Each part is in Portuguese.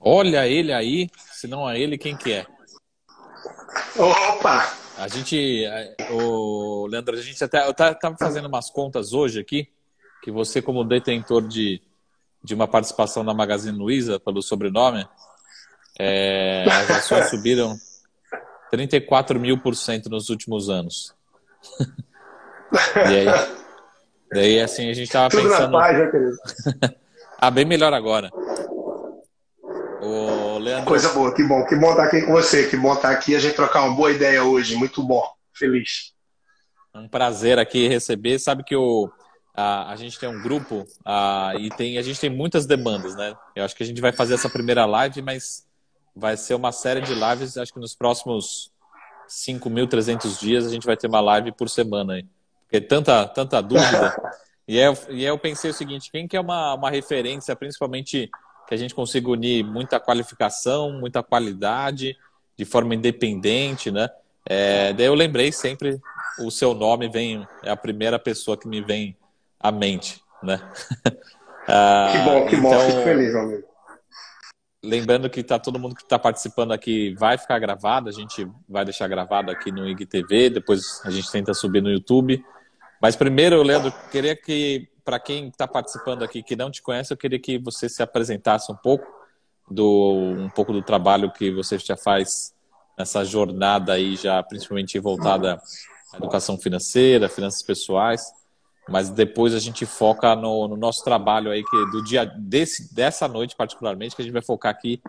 Olha ele aí, se não é ele, quem que é? Opa! A gente, o Leandro, a gente até eu estava fazendo umas contas hoje aqui, que você como detentor de, de uma participação na Magazine Luiza pelo sobrenome, é, as ações subiram 34 mil por cento nos últimos anos. e aí, daí assim a gente estava pensando. Tudo na paz, né, querido? ah, bem melhor agora. Leandro... Coisa boa, que bom. Que bom estar aqui com você, que bom estar aqui a gente trocar uma boa ideia hoje. Muito bom, feliz. Um prazer aqui receber. Sabe que o, a, a gente tem um grupo a, e tem, a gente tem muitas demandas, né? Eu acho que a gente vai fazer essa primeira live, mas vai ser uma série de lives. Acho que nos próximos 5.300 dias a gente vai ter uma live por semana aí. Porque tanta, tanta dúvida. e, é, e eu pensei o seguinte: quem quer é uma, uma referência, principalmente que a gente consiga unir muita qualificação, muita qualidade, de forma independente, né? É, daí eu lembrei sempre o seu nome vem é a primeira pessoa que me vem à mente, né? ah, que bom, que então, bom, fico feliz, amigo. Lembrando que tá todo mundo que está participando aqui vai ficar gravado, a gente vai deixar gravado aqui no IGTV, depois a gente tenta subir no YouTube. Mas primeiro, Leandro, queria que para quem está participando aqui que não te conhece, eu queria que você se apresentasse um pouco do um pouco do trabalho que você já faz nessa jornada aí já principalmente voltada à educação financeira, finanças pessoais, mas depois a gente foca no, no nosso trabalho aí que do dia desse dessa noite particularmente que a gente vai focar aqui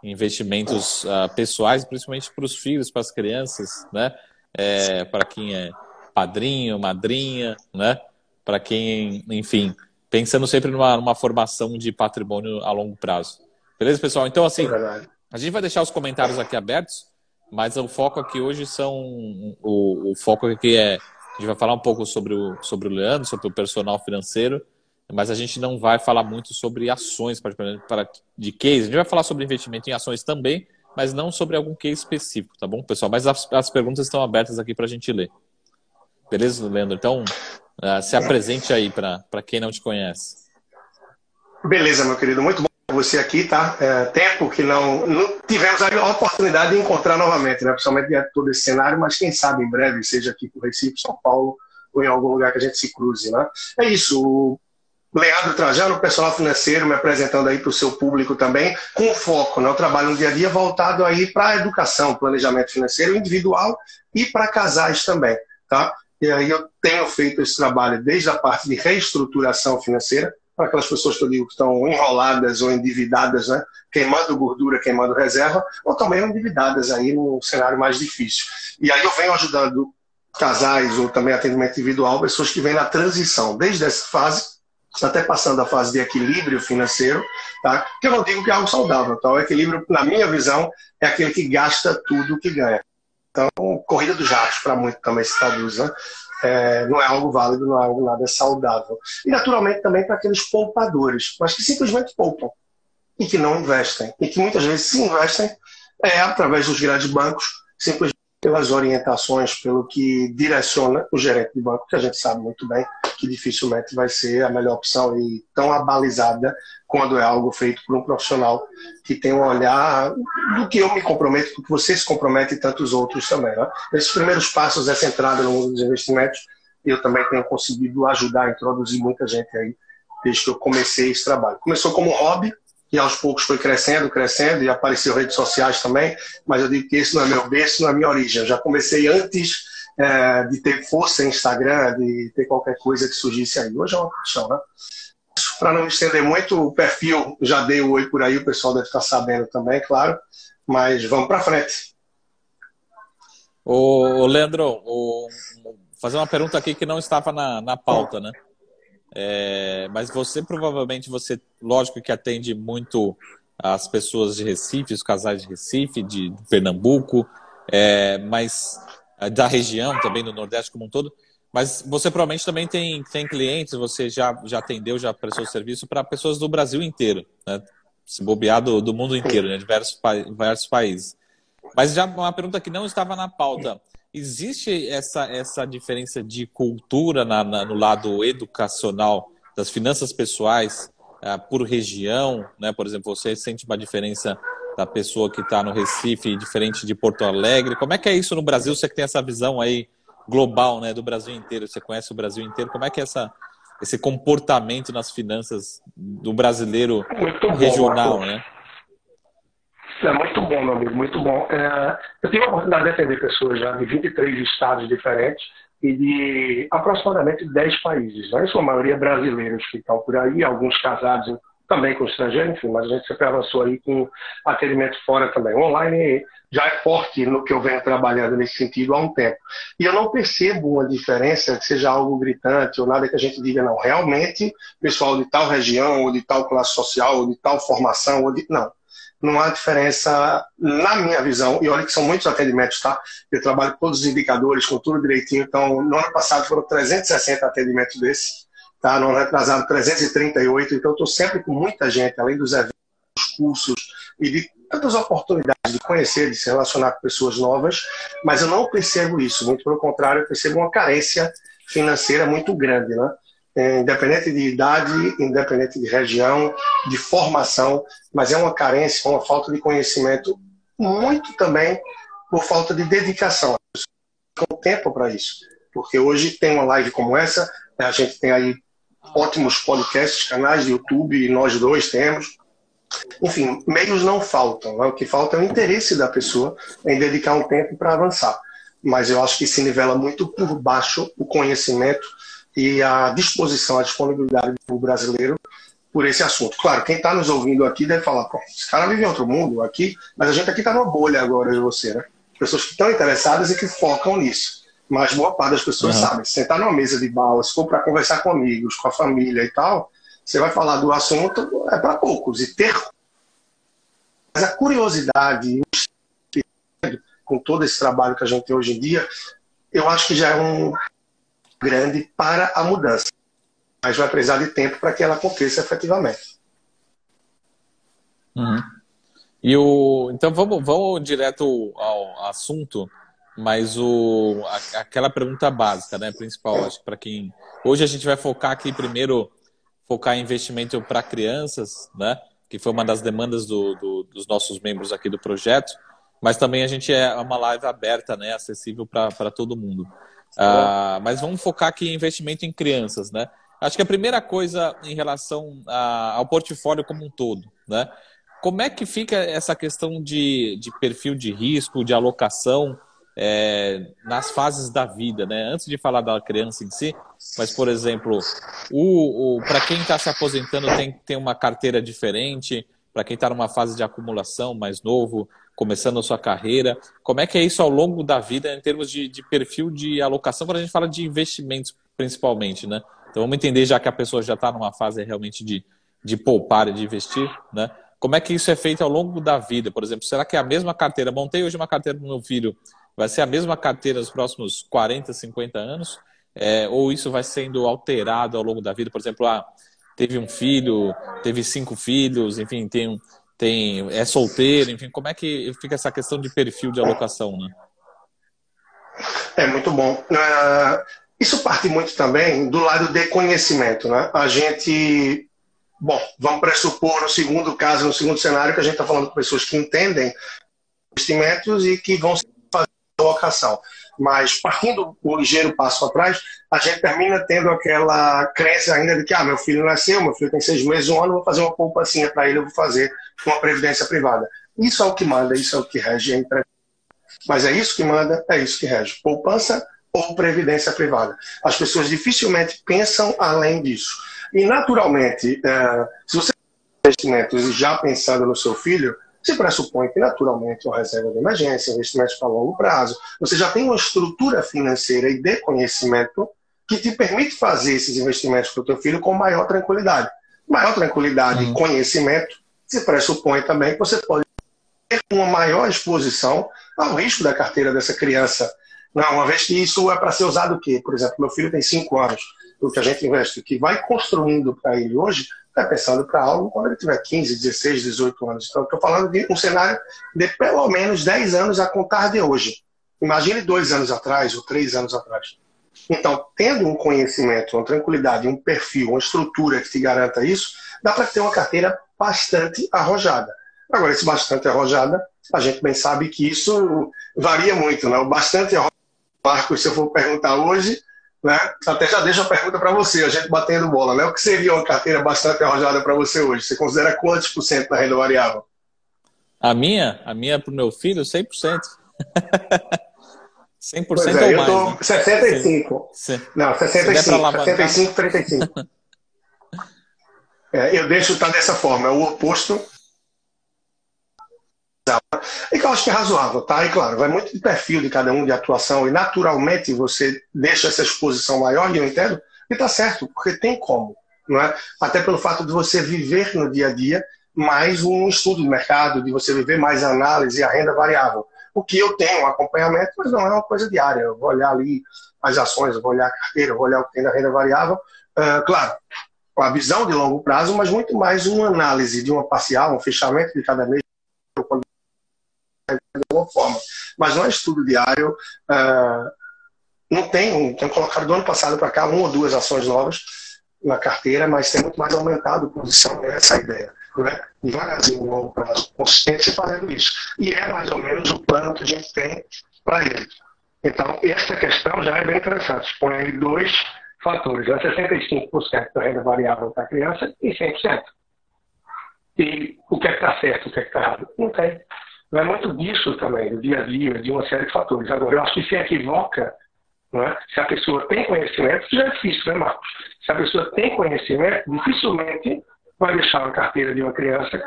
em investimentos uh, pessoais, principalmente para os filhos, para as crianças, né? É, para quem é padrinho, madrinha, né? Para quem, enfim, pensando sempre numa, numa, formação de patrimônio a longo prazo. Beleza, pessoal? Então, assim, a gente vai deixar os comentários aqui abertos, mas o foco aqui hoje são. O, o foco aqui é. A gente vai falar um pouco sobre o, sobre o Leandro, sobre o personal financeiro, mas a gente não vai falar muito sobre ações, particularmente para, de case. A gente vai falar sobre investimento em ações também, mas não sobre algum case específico, tá bom, pessoal? Mas as, as perguntas estão abertas aqui para a gente ler. Beleza, Leandro? Então, Uh, se apresente aí para quem não te conhece. Beleza, meu querido. Muito bom você aqui, tá? É, tempo que não, não, tivemos a oportunidade de encontrar novamente, né? Principalmente diante de todo esse cenário, mas quem sabe em breve, seja aqui por Recife, São Paulo ou em algum lugar que a gente se cruze, né? É isso. Leandro Trajano, personal financeiro, me apresentando aí para o seu público também, com foco, né? Eu trabalho no dia a dia voltado aí para a educação, planejamento financeiro individual e para casais também, tá? E aí eu tenho feito esse trabalho desde a parte de reestruturação financeira, para aquelas pessoas que eu digo que estão enroladas ou endividadas, né? queimando gordura, queimando reserva, ou também endividadas aí no cenário mais difícil. E aí eu venho ajudando casais ou também atendimento individual, pessoas que vêm na transição, desde essa fase, até passando a fase de equilíbrio financeiro, tá? que eu não digo que é algo saudável. Tá? O equilíbrio, na minha visão, é aquele que gasta tudo que ganha. Então, corrida dos ratos, para muito também se traduz, né? É, não é algo válido, não é algo nada saudável. E, naturalmente, também para aqueles poupadores, mas que simplesmente poupam e que não investem. E que muitas vezes se investem é através dos grandes bancos, simplesmente pelas orientações, pelo que direciona o gerente de banco, que a gente sabe muito bem que dificilmente vai ser a melhor opção e tão abalizada quando é algo feito por um profissional que tem um olhar do que eu me comprometo, do que você se compromete e tantos outros também. Né? Primeiros passos, essa entrada no mundo dos investimentos, eu também tenho conseguido ajudar a introduzir muita gente aí desde que eu comecei esse trabalho. Começou como hobby, e aos poucos foi crescendo, crescendo, e apareceu redes sociais também, mas eu digo que esse não é meu berço, não é minha origem. Eu já comecei antes é, de ter força em Instagram, de ter qualquer coisa que surgisse aí. Hoje é uma paixão, né? Para não estender muito, o perfil já dei o oi por aí, o pessoal deve estar sabendo também, claro, mas vamos para frente. Ô, Leandro, o, fazer uma pergunta aqui que não estava na, na pauta, né? É, mas você provavelmente, você, lógico que atende muito as pessoas de Recife, os casais de Recife, de Pernambuco, é, mas é, da região também, do Nordeste como um todo. Mas você provavelmente também tem, tem clientes, você já, já atendeu, já prestou serviço para pessoas do Brasil inteiro, né? Se bobear do, do mundo inteiro, né? Diversos, diversos países. Mas já uma pergunta que não estava na pauta. Existe essa, essa diferença de cultura na, na, no lado educacional das finanças pessoais uh, por região, né? Por exemplo, você sente uma diferença da pessoa que está no Recife diferente de Porto Alegre? Como é que é isso no Brasil? Você que tem essa visão aí global, né, do Brasil inteiro, você conhece o Brasil inteiro, como é que é essa, esse comportamento nas finanças do brasileiro regional, né? É muito bom, meu amigo, muito bom. É, eu tive a oportunidade de atender pessoas já de 23 estados diferentes e de aproximadamente 10 países. Né? Sua maioria brasileiros que estão por aí, alguns casados também com estrangeiros, enfim, mas a gente sempre avançou aí com atendimento fora também. Online já é forte no que eu venho trabalhando nesse sentido há um tempo. E eu não percebo uma diferença que seja algo gritante ou nada que a gente diga, não, realmente, pessoal de tal região, ou de tal classe social, ou de tal formação, ou de. Não não há diferença na minha visão, e olha que são muitos atendimentos, tá? Eu trabalho com todos os indicadores, com tudo direitinho, então no ano passado foram 360 atendimentos desses, tá? No ano retrasado 338, então estou sempre com muita gente, além dos eventos, cursos e de tantas oportunidades de conhecer, de se relacionar com pessoas novas, mas eu não percebo isso, muito pelo contrário, eu percebo uma carência financeira muito grande, né? É, independente de idade, independente de região, de formação, mas é uma carência, uma falta de conhecimento, muito também por falta de dedicação. Com tempo para isso. Porque hoje tem uma live como essa, né, a gente tem aí ótimos podcasts, canais de YouTube, nós dois temos. Enfim, meios não faltam. Né? O que falta é o interesse da pessoa em dedicar um tempo para avançar. Mas eu acho que se nivela muito por baixo o conhecimento e a disposição, a disponibilidade do brasileiro por esse assunto. Claro, quem está nos ouvindo aqui deve falar, pô, esse cara vive em outro mundo aqui, mas a gente aqui está numa bolha agora de você, né? Pessoas que estão interessadas e que focam nisso. Mas boa parte das pessoas uhum. sabem. Sentar numa mesa de bar, se for para conversar com amigos, com a família e tal, você vai falar do assunto, é para poucos. E ter. Mas a curiosidade, com todo esse trabalho que a gente tem hoje em dia, eu acho que já é um grande para a mudança. Mas vai precisar de tempo para que ela aconteça efetivamente. Uhum. E o, então vamos, vamos direto ao assunto, mas o, a, aquela pergunta básica, né, principal, acho que para quem hoje a gente vai focar aqui primeiro focar em investimento para crianças, né, que foi uma das demandas do, do, dos nossos membros aqui do projeto, mas também a gente é uma live aberta, né, acessível para todo mundo. Uh, mas vamos focar aqui em investimento em crianças, né? Acho que a primeira coisa em relação a, ao portfólio como um todo, né? Como é que fica essa questão de, de perfil de risco, de alocação é, nas fases da vida, né? Antes de falar da criança em si, mas, por exemplo, o, o para quem está se aposentando tem ter uma carteira diferente, para quem está numa fase de acumulação mais novo, começando a sua carreira. Como é que é isso ao longo da vida em termos de, de perfil de alocação, quando a gente fala de investimentos principalmente, né? Então vamos entender, já que a pessoa já está numa fase realmente de, de poupar e de investir, né? Como é que isso é feito ao longo da vida? Por exemplo, será que é a mesma carteira? Montei hoje uma carteira para meu filho, vai ser a mesma carteira nos próximos 40, 50 anos? É, ou isso vai sendo alterado ao longo da vida? Por exemplo, ah, teve um filho, teve cinco filhos, enfim, tem um, tem, é solteiro, enfim, como é que fica essa questão de perfil de alocação, né? É muito bom. Uh, isso parte muito também do lado de conhecimento, né? A gente, bom, vamos pressupor no segundo caso, no segundo cenário, que a gente está falando com pessoas que entendem investimentos e que vão fazer alocação. Mas partindo um ligeiro passo atrás, a gente termina tendo aquela crença ainda de que, ah, meu filho nasceu, meu filho tem seis meses, um ano, vou fazer uma poupancinha para ele, eu vou fazer uma previdência privada. Isso é o que manda, isso é o que rege a empresa. Mas é isso que manda, é isso que rege. Poupança ou previdência privada. As pessoas dificilmente pensam além disso. E, naturalmente, é, se você investimentos já pensando no seu filho, se pressupõe que, naturalmente, uma reserva de emergência, investimentos para longo prazo, você já tem uma estrutura financeira e de conhecimento que te permite fazer esses investimentos para o teu filho com maior tranquilidade. Maior tranquilidade e conhecimento se pressupõe também que você pode ter uma maior exposição ao risco da carteira dessa criança. Não, uma vez que isso é para ser usado o quê? Por exemplo, meu filho tem 5 anos, o que a gente investe, o que vai construindo para ele hoje, está pensando para algo quando ele tiver 15, 16, 18 anos. Então, estou falando de um cenário de pelo menos 10 anos a contar de hoje. Imagine dois anos atrás ou três anos atrás. Então, tendo um conhecimento, uma tranquilidade, um perfil, uma estrutura que te garanta isso, dá para ter uma carteira bastante arrojada. Agora, esse bastante arrojada, a gente bem sabe que isso varia muito, né? O bastante arrojada, Marcos, se eu for perguntar hoje, né? Até já deixo a pergunta para você, a gente batendo bola, né? O que seria uma carteira bastante arrojada para você hoje? Você considera quantos por cento na renda variável? A minha? A minha para o meu filho, 100%. 100% pois é, ou eu tô mais, né? 65. Se, não, 65, 65, 35. é, eu deixo estar tá dessa forma, é o oposto. E que eu acho que é razoável, tá? E claro, vai muito de perfil de cada um, de atuação, e naturalmente você deixa essa exposição maior, e eu entendo, e tá certo, porque tem como, não é? Até pelo fato de você viver no dia a dia mais um estudo de mercado, de você viver mais análise e a renda variável o que eu tenho, acompanhamento, mas não é uma coisa diária. Eu vou olhar ali as ações, eu vou olhar a carteira, eu vou olhar o que tem na renda variável. Uh, claro, a visão de longo prazo, mas muito mais uma análise de uma parcial, um fechamento de cada mês, de alguma forma. Mas não é estudo diário. Uh, não tem, tem colocado do ano passado para cá uma ou duas ações novas na carteira, mas tem muito mais aumentado a posição nessa ideia né, devagarzinho, longo prazo, consistência fazendo isso. E é mais ou menos o plano que a gente tem para ele. Então, essa questão já é bem interessante. Põe aí dois fatores, é 65% da renda variável para a criança e 100%. E o que é que está certo, o que é que está errado? Não tem. Não é muito disso também, do dia a dia, de uma série de fatores. Agora, eu acho que se equivoca, é? se a pessoa tem conhecimento, já é difícil, né, Marcos? Se a pessoa tem conhecimento, dificilmente vai deixar a carteira de uma criança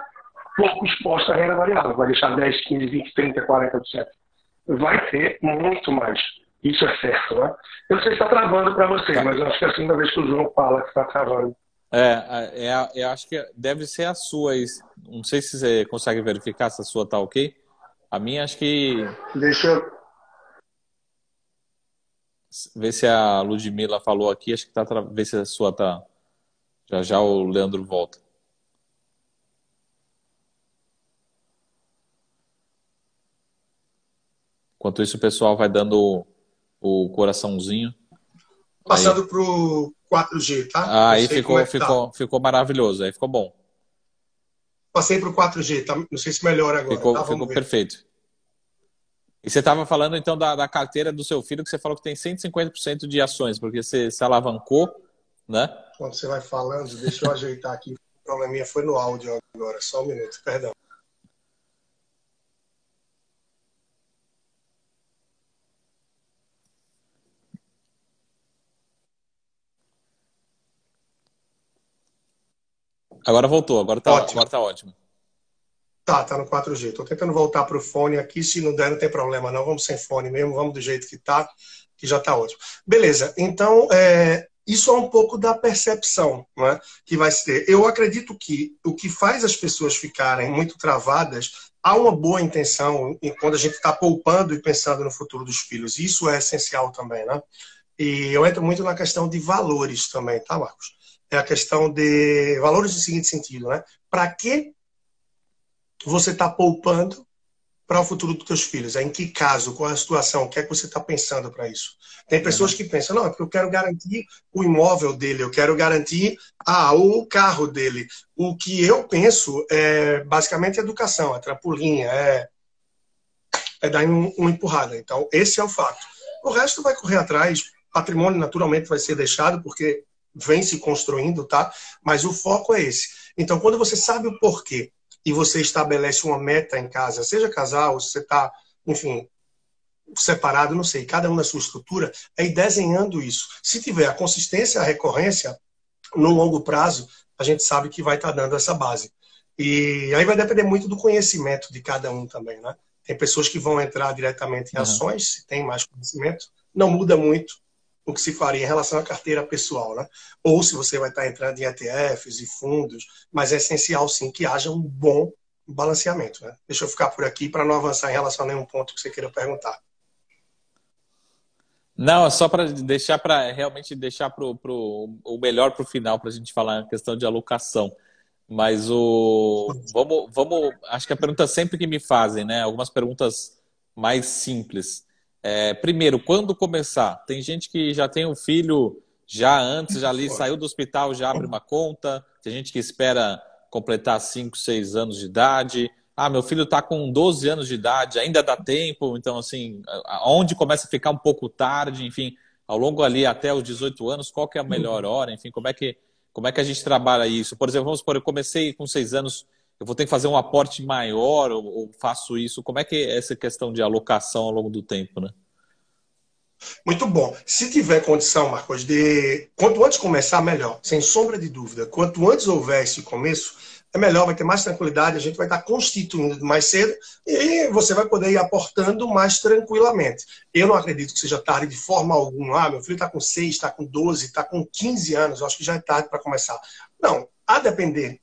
pouco exposta à renda variável, vai deixar 10, 15, 20, 30, 40%. Vai ter muito mais. Isso é certo, né? Eu não sei se está travando para você, mas eu acho que é a segunda vez que o João fala que está travando. É, é, eu acho que deve ser a sua. Não sei se você consegue verificar se a sua está ok. A minha, acho que. Deixa eu. Ver se a Ludmilla falou aqui, acho que tá. Ver se a sua tá. Já já o Leandro volta. Enquanto isso, o pessoal vai dando o, coraçãozinho. Passando para o 4G, tá? Ah, aí ficou, é ficou, tá. ficou maravilhoso, aí ficou bom. Passei para o 4G, tá? não sei se melhora agora. Ficou, tá? ficou perfeito. E você estava falando então da, da, carteira do seu filho, que você falou que tem 150% de ações, porque você se alavancou, né? Quando você vai falando, deixa eu ajeitar aqui. O probleminha foi no áudio agora, só um minuto, perdão. Agora voltou, agora tá ótimo. Agora tá ótimo. Tá, tá no 4G. Tô tentando voltar pro fone aqui, se não der não tem problema não, vamos sem fone mesmo, vamos do jeito que tá, que já tá ótimo. Beleza, então é, isso é um pouco da percepção né, que vai ser. Eu acredito que o que faz as pessoas ficarem muito travadas há uma boa intenção quando a gente está poupando e pensando no futuro dos filhos. Isso é essencial também, né? E eu entro muito na questão de valores também, tá, Marcos? É a questão de valores no seguinte sentido, né? Para que você está poupando para o futuro dos teus filhos? Em que caso? Qual é a situação? O que é que você está pensando para isso? Tem pessoas que pensam, não, é porque eu quero garantir o imóvel dele, eu quero garantir ah, o carro dele. O que eu penso é basicamente educação, é trampolim, é, é dar um, uma empurrada. Então, esse é o fato. O resto vai correr atrás, patrimônio naturalmente vai ser deixado, porque vem se construindo, tá? Mas o foco é esse. Então, quando você sabe o porquê e você estabelece uma meta em casa, seja casal, se você está, enfim, separado, não sei, cada um na sua estrutura, é ir desenhando isso. Se tiver a consistência, a recorrência, no longo prazo, a gente sabe que vai estar tá dando essa base. E aí vai depender muito do conhecimento de cada um também, né? Tem pessoas que vão entrar diretamente em ações, se tem mais conhecimento, não muda muito o que se faria em relação à carteira pessoal, né? Ou se você vai estar entrando em ETFs e fundos, mas é essencial sim que haja um bom balanceamento, né? Deixa eu ficar por aqui para não avançar em relação a nenhum ponto que você queira perguntar. Não, é só para deixar para realmente deixar pro, pro, o melhor para o final para a gente falar a questão de alocação. Mas o vamos, vamos, acho que a pergunta sempre que me fazem, né? Algumas perguntas mais simples. É, primeiro, quando começar? Tem gente que já tem um filho já antes, já ali saiu do hospital, já abre uma conta. Tem gente que espera completar 5, 6 anos de idade. Ah, meu filho está com 12 anos de idade, ainda dá tempo. Então, assim, onde começa a ficar um pouco tarde, enfim, ao longo ali até os 18 anos, qual que é a melhor hora? Enfim, como é que, como é que a gente trabalha isso? Por exemplo, vamos supor, eu comecei com 6 anos, eu vou ter que fazer um aporte maior ou, ou faço isso? Como é que é essa questão de alocação ao longo do tempo, né? Muito bom. Se tiver condição, Marcos, de quanto antes começar, melhor, sem sombra de dúvida. Quanto antes houver esse começo, é melhor, vai ter mais tranquilidade, a gente vai estar constituindo mais cedo e você vai poder ir aportando mais tranquilamente. Eu não acredito que seja tarde de forma alguma. Ah, meu filho está com 6, está com 12, está com 15 anos, eu acho que já é tarde para começar. Não, a depender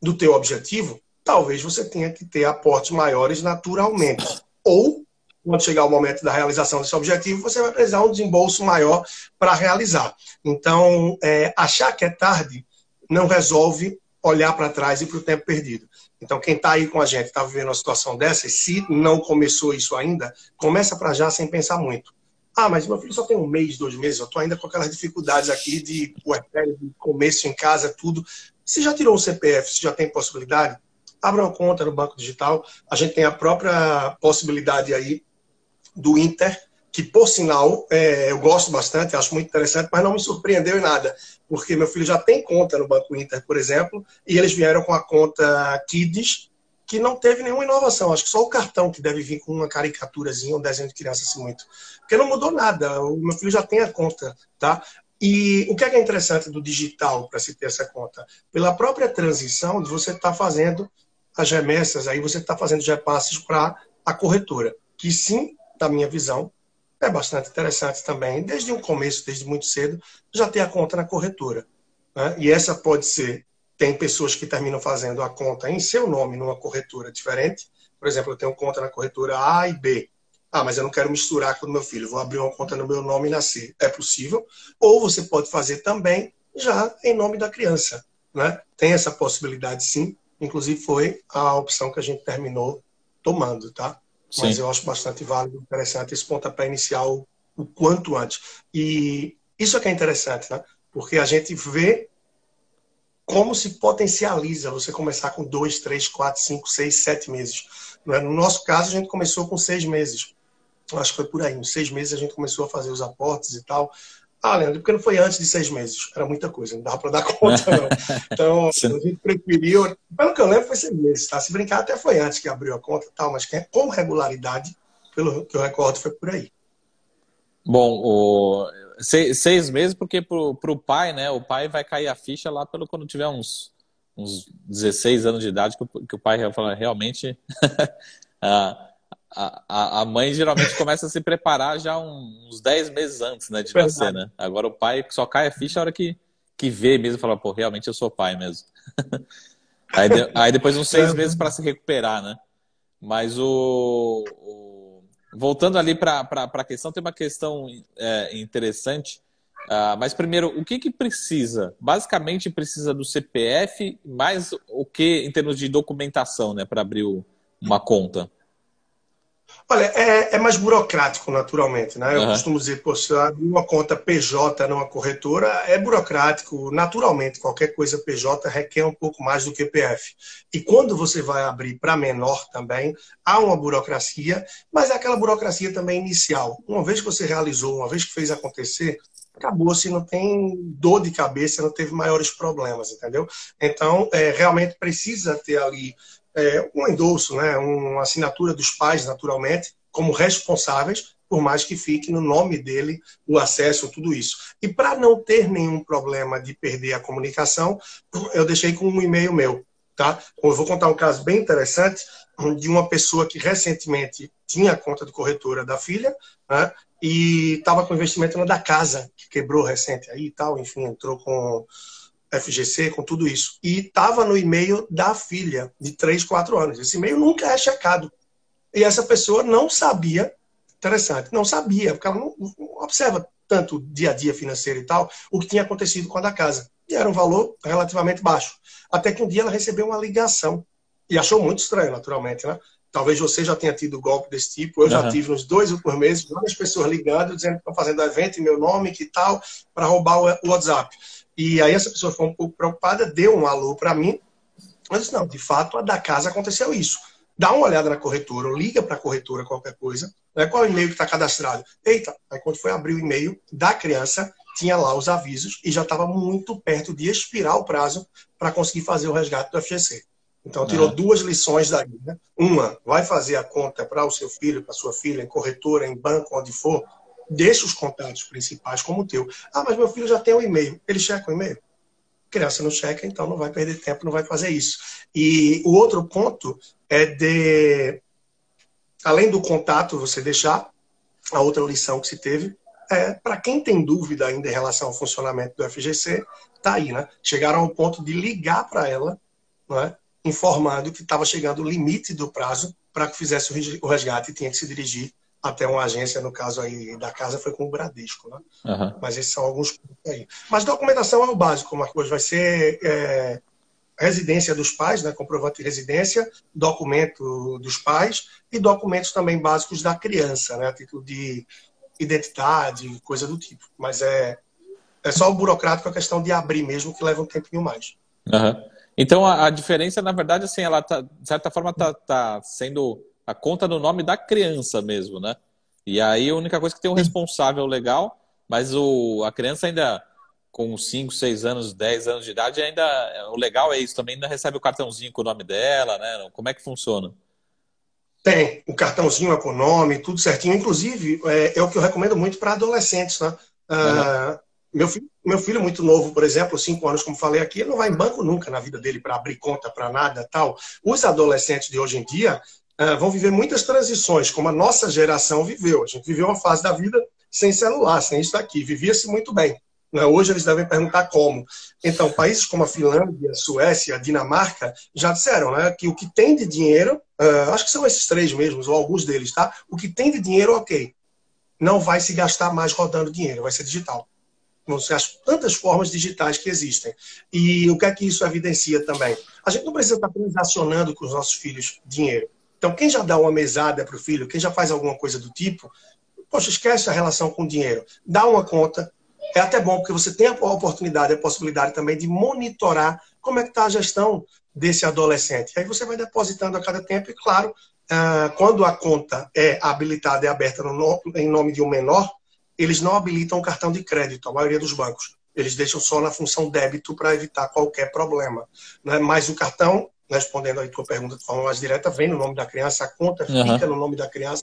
do teu objetivo, talvez você tenha que ter aportes maiores naturalmente. Ou quando chegar o momento da realização desse objetivo, você vai precisar um desembolso maior para realizar. Então, é, achar que é tarde não resolve olhar para trás e para o tempo perdido. Então, quem está aí com a gente, está vivendo uma situação dessa, e se não começou isso ainda, começa para já sem pensar muito. Ah, mas meu filho só tem um mês, dois meses, eu estou ainda com aquelas dificuldades aqui de de começo em casa, tudo. Se já tirou o CPF, se já tem possibilidade, abra uma conta no Banco Digital. A gente tem a própria possibilidade aí do Inter, que por sinal é, eu gosto bastante, acho muito interessante, mas não me surpreendeu em nada, porque meu filho já tem conta no Banco Inter, por exemplo, e eles vieram com a conta Kids, que não teve nenhuma inovação. Acho que só o cartão que deve vir com uma caricaturazinha, um desenho de criança assim muito. Porque não mudou nada. O meu filho já tem a conta, tá? E o que é, que é interessante do digital para se ter essa conta? Pela própria transição você estar tá fazendo as remessas, aí você está fazendo repasses para a corretora, que sim da minha visão, é bastante interessante também, desde o começo, desde muito cedo, já ter a conta na corretora. Né? E essa pode ser, tem pessoas que terminam fazendo a conta em seu nome numa corretora diferente. Por exemplo, eu tenho conta na corretora A e B. Ah, mas eu não quero misturar com o meu filho, vou abrir uma conta no meu nome e nascer. É possível. Ou você pode fazer também já em nome da criança. Né? Tem essa possibilidade sim. Inclusive foi a opção que a gente terminou tomando, tá? Sim. Mas eu acho bastante válido, interessante esse pontapé inicial o quanto antes. E isso é que é interessante, né? Porque a gente vê como se potencializa você começar com dois, três, quatro, cinco, seis, sete meses. É? No nosso caso, a gente começou com seis meses. Acho que foi por aí. Uns seis meses a gente começou a fazer os aportes e tal. Ah, Leandro, porque não foi antes de seis meses. Era muita coisa, não dava para dar conta, não. Então, a gente preferiu. Pelo que eu lembro, foi seis meses, tá? Se brincar, até foi antes que abriu a conta e tal, mas com regularidade, pelo que eu recordo, foi por aí. Bom, o... seis, seis meses, porque pro, pro pai, né? O pai vai cair a ficha lá pelo quando tiver uns, uns 16 anos de idade, que o, que o pai vai falar, realmente. ah, a, a mãe geralmente começa a se preparar já uns 10 meses antes né, de nascer, né? Agora o pai só cai a ficha a hora que, que vê mesmo e fala, pô, realmente eu sou pai mesmo. aí, de, aí depois uns seis meses para se recuperar, né? Mas o, o... voltando ali para a questão, tem uma questão é, interessante. Uh, mas primeiro, o que, que precisa? Basicamente precisa do CPF, mais o que em termos de documentação, né, para abrir o, uma conta? Olha, é, é, mais burocrático, naturalmente. Né? Eu uhum. costumo dizer, pô, se abrir uma conta PJ numa corretora, é burocrático. Naturalmente, qualquer coisa PJ requer um pouco mais do que PF. E quando você vai abrir para menor também, há uma burocracia, mas é aquela burocracia também inicial. Uma vez que você realizou, uma vez que fez acontecer, acabou, se não tem dor de cabeça, não teve maiores problemas, entendeu? Então, é, realmente precisa ter ali é, um endorso, né, uma assinatura dos pais, naturalmente, como responsáveis, por mais que fique no nome dele o acesso, tudo isso. E para não ter nenhum problema de perder a comunicação, eu deixei com um e-mail meu. Tá? Eu vou contar um caso bem interessante de uma pessoa que recentemente tinha a conta de corretora da filha né, e estava com investimento na da casa, que quebrou recente aí e tal, enfim, entrou com FGC, com tudo isso. E estava no e-mail da filha, de 3, 4 anos. Esse e-mail nunca é checado. E essa pessoa não sabia, interessante, não sabia, porque ela não, observa tanto o dia a dia financeiro e tal, o que tinha acontecido com a da casa. E era um valor relativamente baixo. Até que um dia ela recebeu uma ligação. E achou muito estranho, naturalmente, né? Talvez você já tenha tido golpe desse tipo. Eu já uhum. tive nos dois últimos meses, várias pessoas ligando, dizendo que estão fazendo evento em meu nome, que tal, para roubar o WhatsApp. E aí essa pessoa ficou um pouco preocupada, deu um alô para mim. Eu disse, não, de fato, a da casa aconteceu isso. Dá uma olhada na corretora, ou liga para a corretora qualquer coisa. Né? Qual é o e-mail que está cadastrado? Eita, aí quando foi abrir o e-mail da criança, tinha lá os avisos e já estava muito perto de expirar o prazo para conseguir fazer o resgate do FGC. Então, tirou uhum. duas lições daí. Né? Uma, vai fazer a conta para o seu filho, para sua filha, em corretora, em banco, onde for, deixa os contatos principais como o teu. Ah, mas meu filho já tem o um e-mail. Ele checa o e-mail? Criança não checa, então não vai perder tempo, não vai fazer isso. E o outro ponto é de, além do contato você deixar, a outra lição que se teve é para quem tem dúvida ainda em relação ao funcionamento do FGC, tá aí, né? Chegaram ao ponto de ligar para ela, né? informando que estava chegando o limite do prazo para que fizesse o resgate e tinha que se dirigir até uma agência, no caso aí da casa, foi com o Bradesco. Né? Uhum. Mas esses são alguns pontos aí. Mas documentação é o básico, Marcos. Vai ser é, residência dos pais, né? comprovante de residência, documento dos pais e documentos também básicos da criança, né? a título de identidade, coisa do tipo. Mas é, é só o burocrático a questão de abrir mesmo, que leva um tempinho mais. Uhum. Então a, a, diferença, na verdade, assim, ela tá, de certa forma está tá sendo a conta no nome da criança mesmo, né? E aí a única coisa que tem um responsável legal, mas o, a criança ainda com 5, 6 anos, 10 anos de idade, ainda o legal é isso, também ainda recebe o cartãozinho com o nome dela, né? Como é que funciona? Tem, o cartãozinho é com o nome, tudo certinho. Inclusive, é, é o que eu recomendo muito para adolescentes, né? Uhum. meu, filho, meu filho muito novo, por exemplo, 5 anos, como falei aqui, ele não vai em banco nunca na vida dele para abrir conta, para nada tal. Os adolescentes de hoje em dia, uh, vão viver muitas transições, como a nossa geração viveu. A gente viveu uma fase da vida sem celular, sem isso daqui, vivia-se muito bem. Né? Hoje eles devem perguntar como. Então, países como a Finlândia, a Suécia, a Dinamarca já disseram né, que o que tem de dinheiro, uh, acho que são esses três mesmos, ou alguns deles, tá? O que tem de dinheiro, ok. Não vai se gastar mais rodando dinheiro, vai ser digital. As tantas formas digitais que existem. E o que é que isso evidencia também? A gente não precisa estar transacionando com os nossos filhos dinheiro. Então, quem já dá uma mesada para o filho, quem já faz alguma coisa do tipo, poxa, esquece a relação com o dinheiro. Dá uma conta. É até bom, porque você tem a oportunidade, a possibilidade também de monitorar como é que está a gestão desse adolescente. Aí você vai depositando a cada tempo e, claro, ah, quando a conta é habilitada e aberta em nome de um menor, eles não habilitam o cartão de crédito, a maioria dos bancos. Eles deixam só na função débito para evitar qualquer problema. Né? Mas o cartão respondendo aí tua pergunta de forma mais direta, vem no nome da criança, a conta uhum. fica no nome da criança.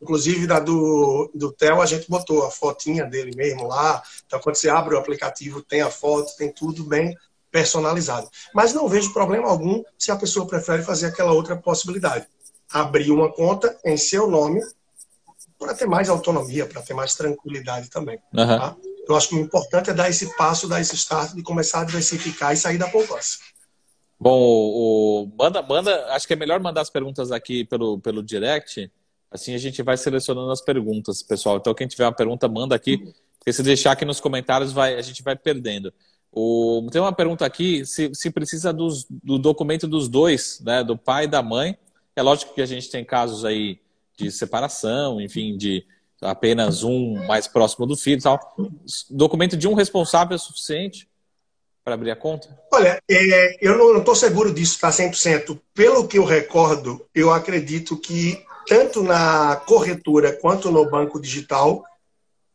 Inclusive, da do, do Theo, a gente botou a fotinha dele mesmo lá. Então, quando você abre o aplicativo, tem a foto, tem tudo bem personalizado. Mas não vejo problema algum se a pessoa prefere fazer aquela outra possibilidade. Abrir uma conta em seu nome para ter mais autonomia, para ter mais tranquilidade também. Uhum. Tá? Eu acho que o importante é dar esse passo, dar esse start de começar a diversificar e sair da poupança. Bom, o, o, manda, manda, acho que é melhor mandar as perguntas aqui pelo, pelo direct, assim a gente vai selecionando as perguntas, pessoal. Então, quem tiver uma pergunta, manda aqui, porque se deixar aqui nos comentários, vai, a gente vai perdendo. O, tem uma pergunta aqui, se, se precisa dos, do documento dos dois, né, do pai e da mãe. É lógico que a gente tem casos aí de separação, enfim, de apenas um mais próximo do filho e tal. Documento de um responsável é suficiente? Para abrir a conta? Olha, é, eu não estou seguro disso, tá 100%. Pelo que eu recordo, eu acredito que tanto na corretora quanto no banco digital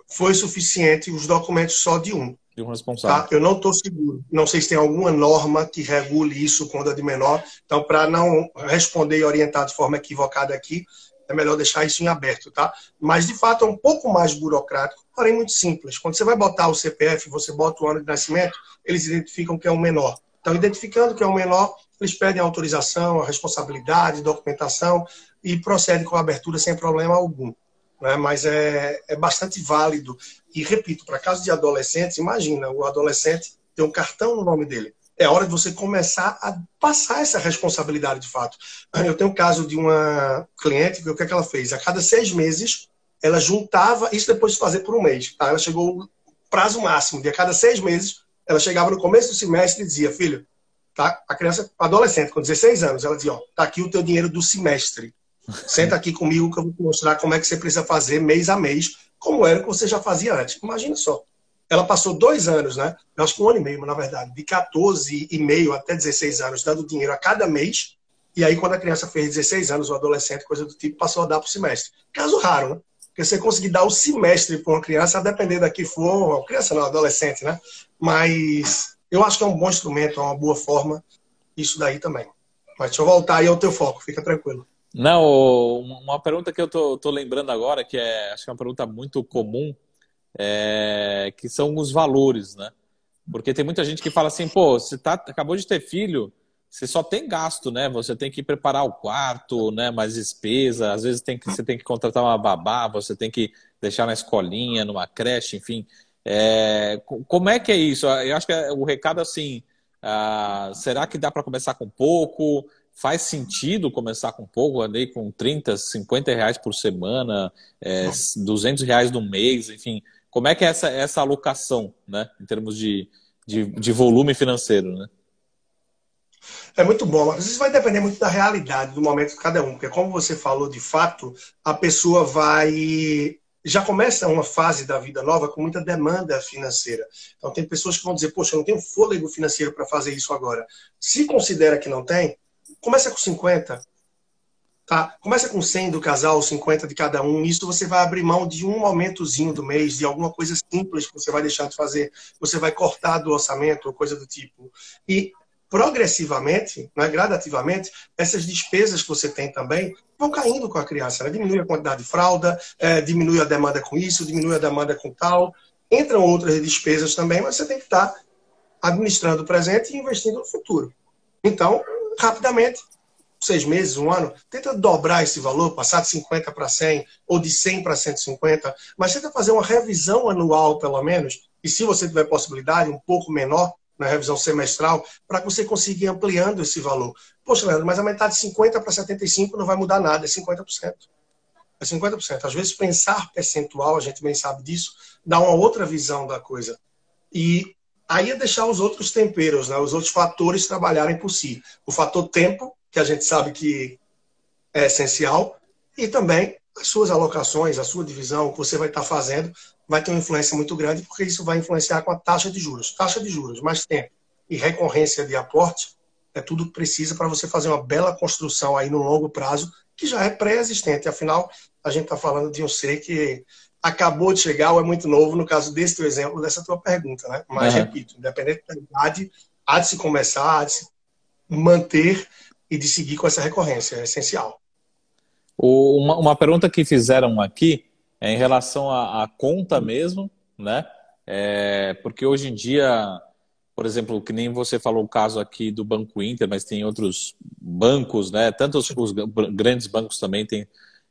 foi suficiente os documentos só de um. De um responsável. Tá? Eu não estou seguro. Não sei se tem alguma norma que regule isso quando é de menor. Então, para não responder e orientar de forma equivocada aqui, é melhor deixar isso em aberto, tá? Mas, de fato, é um pouco mais burocrático, porém muito simples. Quando você vai botar o CPF, você bota o ano de nascimento, eles identificam que é um menor. Então, identificando que é um menor, eles pedem autorização, a responsabilidade, documentação e procedem com a abertura sem problema algum. Né? Mas é, é bastante válido. E, repito, para caso de adolescentes, imagina, o adolescente tem um cartão no nome dele é hora de você começar a passar essa responsabilidade de fato. Eu tenho um caso de uma cliente que o que, é que ela fez? A cada seis meses, ela juntava, isso depois de fazer por um mês. Tá? Ela chegou o prazo máximo, de a cada seis meses, ela chegava no começo do semestre e dizia, filho, tá? a criança, adolescente, com 16 anos, ela dizia, ó, tá aqui o teu dinheiro do semestre. Senta aqui comigo que eu vou te mostrar como é que você precisa fazer mês a mês, como era que você já fazia antes. Imagina só. Ela passou dois anos, né? Eu acho que um ano e meio, na verdade, de 14 e meio até 16 anos, dando dinheiro a cada mês. E aí, quando a criança fez 16 anos, o adolescente, coisa do tipo, passou a dar o semestre. Caso raro, né? Porque você conseguir dar o semestre para uma criança, a depender da que for, criança não, adolescente, né? Mas eu acho que é um bom instrumento, é uma boa forma, isso daí também. Mas deixa eu voltar aí ao teu foco, fica tranquilo. Não, uma pergunta que eu tô, tô lembrando agora, que é, acho que é uma pergunta muito comum, é, que são os valores, né? Porque tem muita gente que fala assim, pô, você tá, acabou de ter filho, você só tem gasto, né? Você tem que preparar o quarto, né? Mais despesa. Às vezes tem que, você tem que contratar uma babá, você tem que deixar na escolinha, numa creche, enfim. É, como é que é isso? Eu acho que é o recado assim. Ah, será que dá para começar com pouco? Faz sentido começar com pouco, ali com 30, 50 reais por semana, é, 200 reais no mês, enfim. Como é que é essa, essa alocação, né? Em termos de, de, de volume financeiro, né? É muito bom, mas isso vai depender muito da realidade, do momento de cada um, porque como você falou de fato, a pessoa vai já começa uma fase da vida nova com muita demanda financeira. Então tem pessoas que vão dizer, poxa, eu não tenho fôlego financeiro para fazer isso agora. Se considera que não tem, começa com 50, tá? Começa com 100 do casal, 50 de cada um. Isso você vai abrir mão de um momentozinho do mês, de alguma coisa simples que você vai deixar de fazer. Você vai cortar do orçamento coisa do tipo. E progressivamente, né, gradativamente, essas despesas que você tem também vão caindo com a criança. Né? Diminui a quantidade de fralda, é, diminui a demanda com isso, diminui a demanda com tal. Entram outras despesas também, mas você tem que estar administrando o presente e investindo no futuro. Então, rapidamente, seis meses, um ano, tenta dobrar esse valor, passar de 50 para 100 ou de 100 para 150, mas tenta fazer uma revisão anual, pelo menos, e se você tiver possibilidade, um pouco menor, na revisão semestral, para que você consiga ir ampliando esse valor. Poxa, Leandro, mas aumentar de 50 para 75 não vai mudar nada, é 50%. É 50%. Às vezes, pensar percentual, a gente bem sabe disso, dá uma outra visão da coisa. E aí é deixar os outros temperos, né, os outros fatores trabalharem por si. O fator tempo, que a gente sabe que é essencial, e também as suas alocações, a sua divisão, o que você vai estar fazendo, vai ter uma influência muito grande, porque isso vai influenciar com a taxa de juros. Taxa de juros, mais tempo e recorrência de aporte é tudo que precisa para você fazer uma bela construção aí no longo prazo, que já é pré-existente. Afinal, a gente está falando de um ser que acabou de chegar ou é muito novo, no caso desse teu exemplo, dessa tua pergunta, né? Mas, uhum. repito, independente da idade, há de se começar, há de se manter e de seguir com essa recorrência, é essencial. Uma, uma pergunta que fizeram aqui é em relação à, à conta mesmo, né? É, porque hoje em dia, por exemplo, que nem você falou o caso aqui do Banco Inter, mas tem outros bancos, né? Tantos os grandes bancos também têm.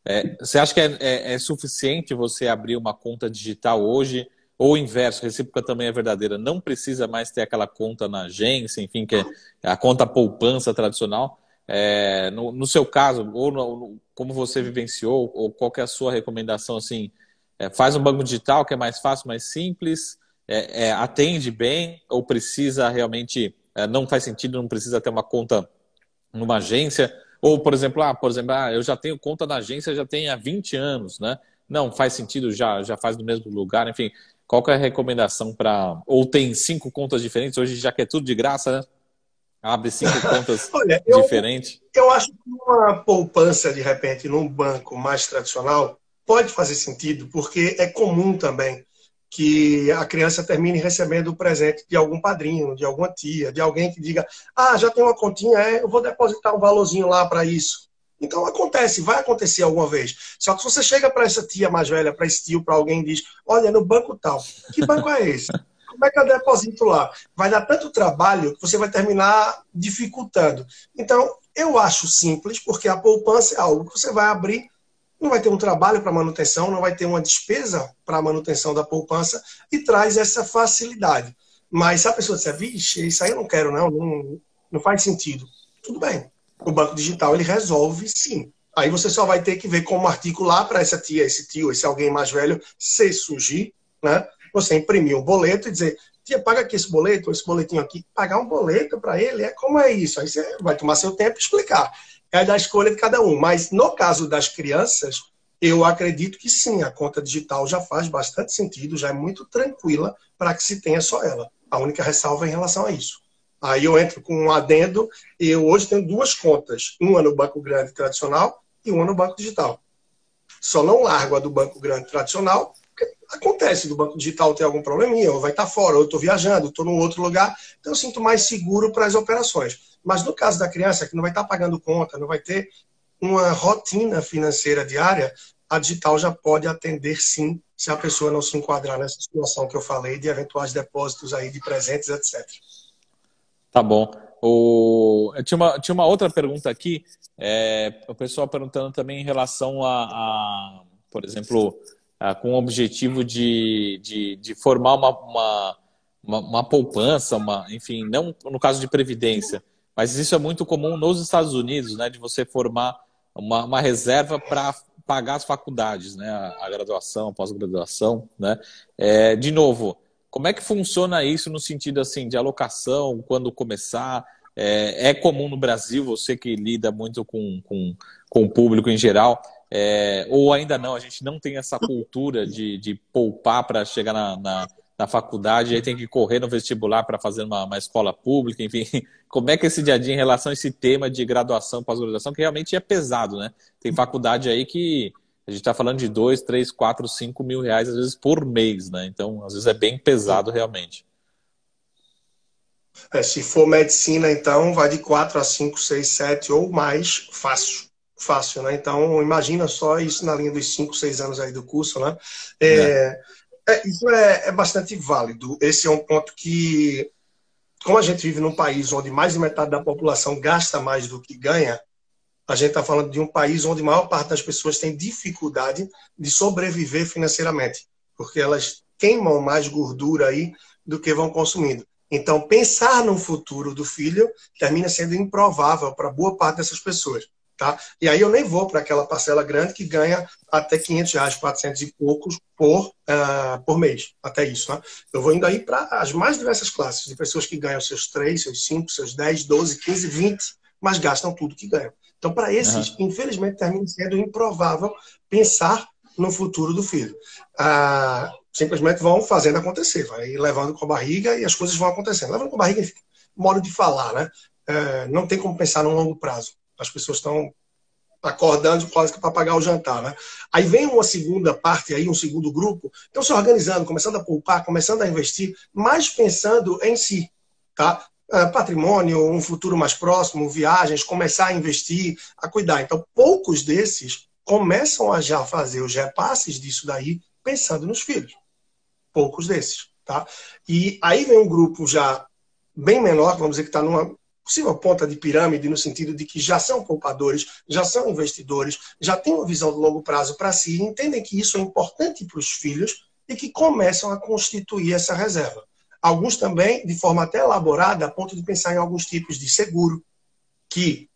É, você acha que é, é, é, suficiente você abrir uma conta digital hoje? Ou o inverso, recíproca também é verdadeira, não precisa mais ter aquela conta na agência, enfim, que é a conta poupança tradicional. É, no, no, seu caso, ou no, como você vivenciou, ou qual é a sua recomendação, assim, é, faz um banco digital que é mais fácil, mais simples, é, é atende bem, ou precisa realmente, é, não faz sentido, não precisa ter uma conta numa agência, ou, por exemplo, ah, por exemplo, ah, eu já tenho conta na agência, já tenho há 20 anos, né? Não, faz sentido, já, já faz no mesmo lugar, enfim, qual é a recomendação para... Ou tem cinco contas diferentes, hoje já que é tudo de graça, né? Abre cinco contas Olha, diferentes. Eu, eu acho que uma poupança, de repente, num banco mais tradicional, pode fazer sentido, porque é comum também que a criança termine recebendo o presente de algum padrinho, de alguma tia, de alguém que diga: Ah, já tem uma continha, é, eu vou depositar um valorzinho lá para isso. Então acontece, vai acontecer alguma vez. Só que se você chega para essa tia mais velha, para esse tio, para alguém e diz: Olha, no banco tal, que banco é esse? Como é que eu deposito lá? Vai dar tanto trabalho que você vai terminar dificultando. Então, eu acho simples, porque a poupança é algo que você vai abrir, não vai ter um trabalho para manutenção, não vai ter uma despesa para manutenção da poupança e traz essa facilidade. Mas se a pessoa disser, vixe, isso aí eu não quero, não, não, não faz sentido. Tudo bem. O banco digital ele resolve sim. Aí você só vai ter que ver como articular para essa tia, esse tio, esse alguém mais velho, se surgir, né? Você imprimir um boleto e dizer, tia, paga aqui esse boleto, esse boletinho aqui. Pagar um boleto para ele, é como é isso? Aí você vai tomar seu tempo e explicar. é da escolha de cada um. Mas no caso das crianças, eu acredito que sim, a conta digital já faz bastante sentido, já é muito tranquila para que se tenha só ela. A única ressalva é em relação a isso. Aí eu entro com um adendo, e eu hoje tenho duas contas, uma no Banco Grande tradicional e uma no Banco Digital. Só não largo a do Banco Grande tradicional, acontece do Banco Digital ter algum probleminha, ou vai estar fora, ou eu estou viajando, estou num outro lugar, então eu sinto mais seguro para as operações. Mas no caso da criança, que não vai estar pagando conta, não vai ter uma rotina financeira diária, a digital já pode atender sim, se a pessoa não se enquadrar nessa situação que eu falei de eventuais depósitos aí de presentes, etc. Tá bom. O... Tinha, uma, tinha uma outra pergunta aqui, é, o pessoal perguntando também em relação a, a por exemplo, a, com o objetivo de, de, de formar uma, uma, uma, uma poupança, uma, enfim, não no caso de previdência, mas isso é muito comum nos Estados Unidos, né, de você formar uma, uma reserva para pagar as faculdades, né, a, a graduação, a pós-graduação, né. É, de novo, como é que funciona isso no sentido assim de alocação, quando começar? É, é comum no Brasil, você que lida muito com, com, com o público em geral, é, ou ainda não, a gente não tem essa cultura de, de poupar para chegar na, na, na, faculdade, aí tem que correr no vestibular para fazer uma, uma escola pública, enfim. Como é que é esse dia a dia em relação a esse tema de graduação, pós-graduação, que realmente é pesado, né? Tem faculdade aí que a gente está falando de 2, 3, 4, 5 mil reais, às vezes, por mês, né? Então, às vezes é bem pesado realmente. É, se for medicina, então, vai de 4 a 5, 6, 7 ou mais, fácil. Fácil, né? Então, imagina só isso na linha dos 5, 6 anos aí do curso, né? É, é. É, isso é, é bastante válido. Esse é um ponto que, como a gente vive num país onde mais de metade da população gasta mais do que ganha, a gente está falando de um país onde a maior parte das pessoas tem dificuldade de sobreviver financeiramente, porque elas queimam mais gordura aí do que vão consumindo. Então, pensar no futuro do filho termina sendo improvável para boa parte dessas pessoas. Tá? E aí eu nem vou para aquela parcela grande que ganha até 500 reais, 400 e poucos por, uh, por mês, até isso. Né? Eu vou indo aí para as mais diversas classes, de pessoas que ganham seus 3, seus 5, seus 10, 12, 15, 20, mas gastam tudo que ganham. Então, para esses, uhum. infelizmente, termina sendo improvável pensar no futuro do filho. Ah, simplesmente vão fazendo acontecer, vai levando com a barriga e as coisas vão acontecendo. Levando com a barriga, enfim, modo de falar, né? É, não tem como pensar no longo prazo. As pessoas estão acordando quase que para pagar o jantar, né? Aí vem uma segunda parte aí, um segundo grupo, estão se organizando, começando a poupar, começando a investir, mas pensando em si, tá? É, patrimônio, um futuro mais próximo, viagens, começar a investir, a cuidar. Então, poucos desses começam a já fazer os repasses disso daí pensando nos filhos poucos desses, tá? E aí vem um grupo já bem menor, vamos dizer que está numa possível ponta de pirâmide, no sentido de que já são poupadores, já são investidores, já têm uma visão de longo prazo para si, e entendem que isso é importante para os filhos e que começam a constituir essa reserva. Alguns também, de forma até elaborada, a ponto de pensar em alguns tipos de seguro, que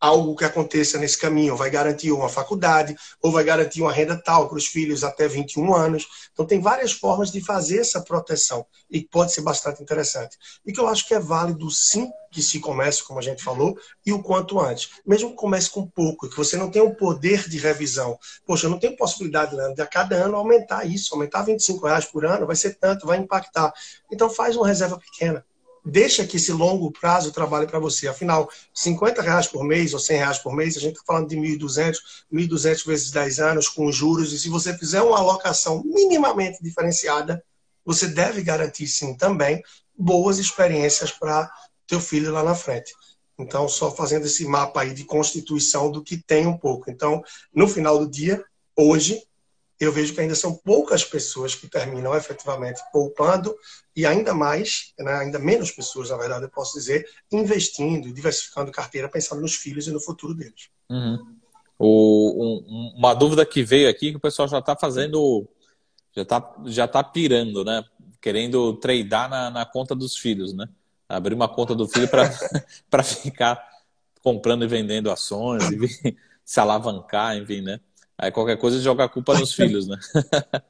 algo que aconteça nesse caminho vai garantir uma faculdade ou vai garantir uma renda tal para os filhos até 21 anos. Então, tem várias formas de fazer essa proteção e pode ser bastante interessante. E que eu acho que é válido, sim, que se comece, como a gente falou, e o quanto antes. Mesmo que comece com pouco, que você não tenha o poder de revisão. Poxa, eu não tenho possibilidade né, de a cada ano aumentar isso, aumentar 25 reais por ano, vai ser tanto, vai impactar. Então, faz uma reserva pequena deixa que esse longo prazo trabalhe para você. Afinal, 50 reais por mês ou 100 reais por mês, a gente está falando de 1.200, 1.200 vezes 10 anos com juros, e se você fizer uma alocação minimamente diferenciada, você deve garantir sim também boas experiências para teu filho lá na frente. Então, só fazendo esse mapa aí de constituição do que tem um pouco. Então, no final do dia, hoje, eu vejo que ainda são poucas pessoas que terminam efetivamente poupando e ainda mais, né, ainda menos pessoas, na verdade, eu posso dizer, investindo, diversificando carteira, pensando nos filhos e no futuro deles. Uhum. O, um, uma dúvida que veio aqui que o pessoal já está fazendo, já está já tá pirando, né? Querendo tradar na, na conta dos filhos, né? Abrir uma conta do filho para ficar comprando e vendendo ações, e se alavancar, enfim, né? Aí qualquer coisa joga a culpa nos filhos, né?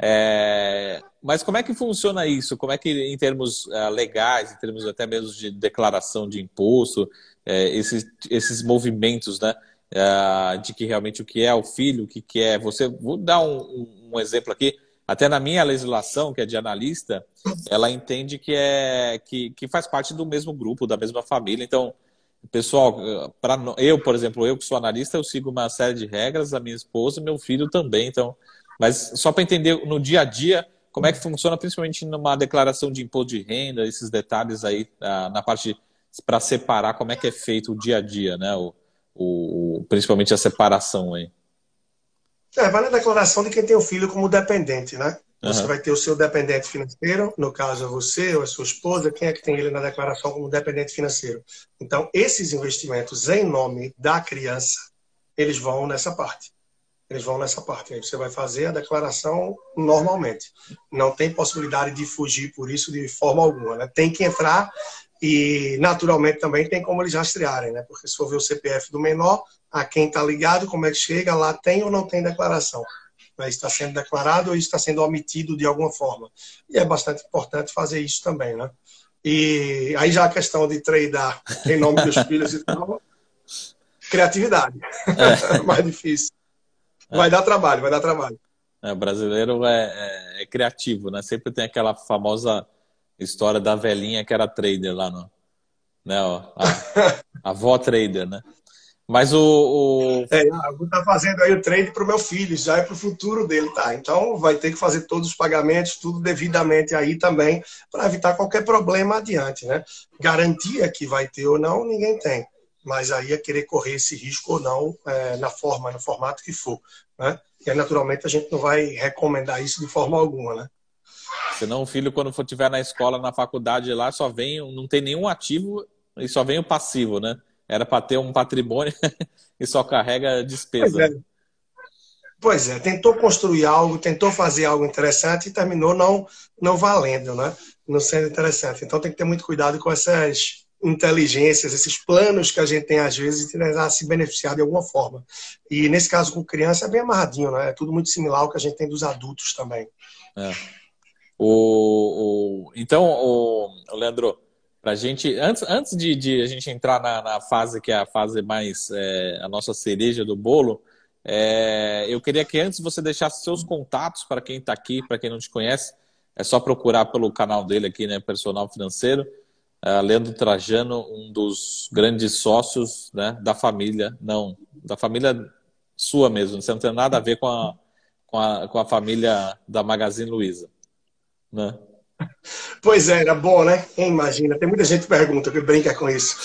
é, mas como é que funciona isso? Como é que, em termos uh, legais, em termos até mesmo de declaração de imposto, é, esses, esses movimentos, né? É, de que realmente o que é o filho, o que, que é você. Vou dar um, um exemplo aqui. Até na minha legislação, que é de analista, ela entende que é que, que faz parte do mesmo grupo, da mesma família. Então, pessoal, para eu, por exemplo, eu que sou analista, eu sigo uma série de regras, a minha esposa, meu filho também. Então, mas só para entender no dia a dia como é que funciona, principalmente numa declaração de imposto de renda, esses detalhes aí ah, na parte para separar como é que é feito o dia a dia, né? O, o, principalmente a separação aí. É, vale a declaração de quem tem o filho como dependente, né? Você uhum. vai ter o seu dependente financeiro, no caso você ou a sua esposa, quem é que tem ele na declaração como dependente financeiro. Então, esses investimentos em nome da criança, eles vão nessa parte. Eles vão nessa parte. Aí você vai fazer a declaração normalmente. Não tem possibilidade de fugir por isso de forma alguma. Né? Tem que entrar e, naturalmente, também tem como eles rastrearem, né? Porque se for ver o CPF do menor, a quem está ligado, como é que chega, lá tem ou não tem declaração. Mas está sendo declarado ou está sendo omitido de alguma forma. E é bastante importante fazer isso também, né? E aí já a questão de treinar em nome dos filhos e tal, criatividade. É. Mais difícil. Vai é. dar trabalho, vai dar trabalho. É, o brasileiro é, é, é, criativo, né? Sempre tem aquela famosa história da velhinha que era trader lá no. Né, ó, a, a avó trader, né? Mas o. o... É, eu tá fazendo aí o trade para o meu filho, já é para o futuro dele, tá? Então vai ter que fazer todos os pagamentos, tudo devidamente aí também, para evitar qualquer problema adiante, né? Garantia que vai ter ou não, ninguém tem. Mas aí é querer correr esse risco ou não, é, na forma, no formato que for, né? E aí, naturalmente, a gente não vai recomendar isso de forma alguma, né? Senão o filho, quando for tiver na escola, na faculdade lá, só vem, não tem nenhum ativo e só vem o passivo, né? Era para ter um patrimônio e só carrega despesa. Pois é. pois é. tentou construir algo, tentou fazer algo interessante e terminou não, não valendo, né? Não sendo interessante. Então tem que ter muito cuidado com essas inteligências, esses planos que a gente tem às vezes de tentar se beneficiar de alguma forma. E nesse caso com criança é bem amarradinho, né? É tudo muito similar ao que a gente tem dos adultos também. É. O, o, então, o, o Leandro, para gente antes, antes de, de, a gente entrar na, na, fase que é a fase mais é, a nossa cereja do bolo, é, eu queria que antes você deixasse seus contatos para quem está aqui, para quem não te conhece, é só procurar pelo canal dele aqui, né, Personal Financeiro. É, Leandro Trajano, um dos grandes sócios né, da família, não, da família sua mesmo, você não tem nada a ver com a, com a, com a família da Magazine Luiza né? Pois é, era bom, né? Quem imagina? Tem muita gente que pergunta, que brinca com isso.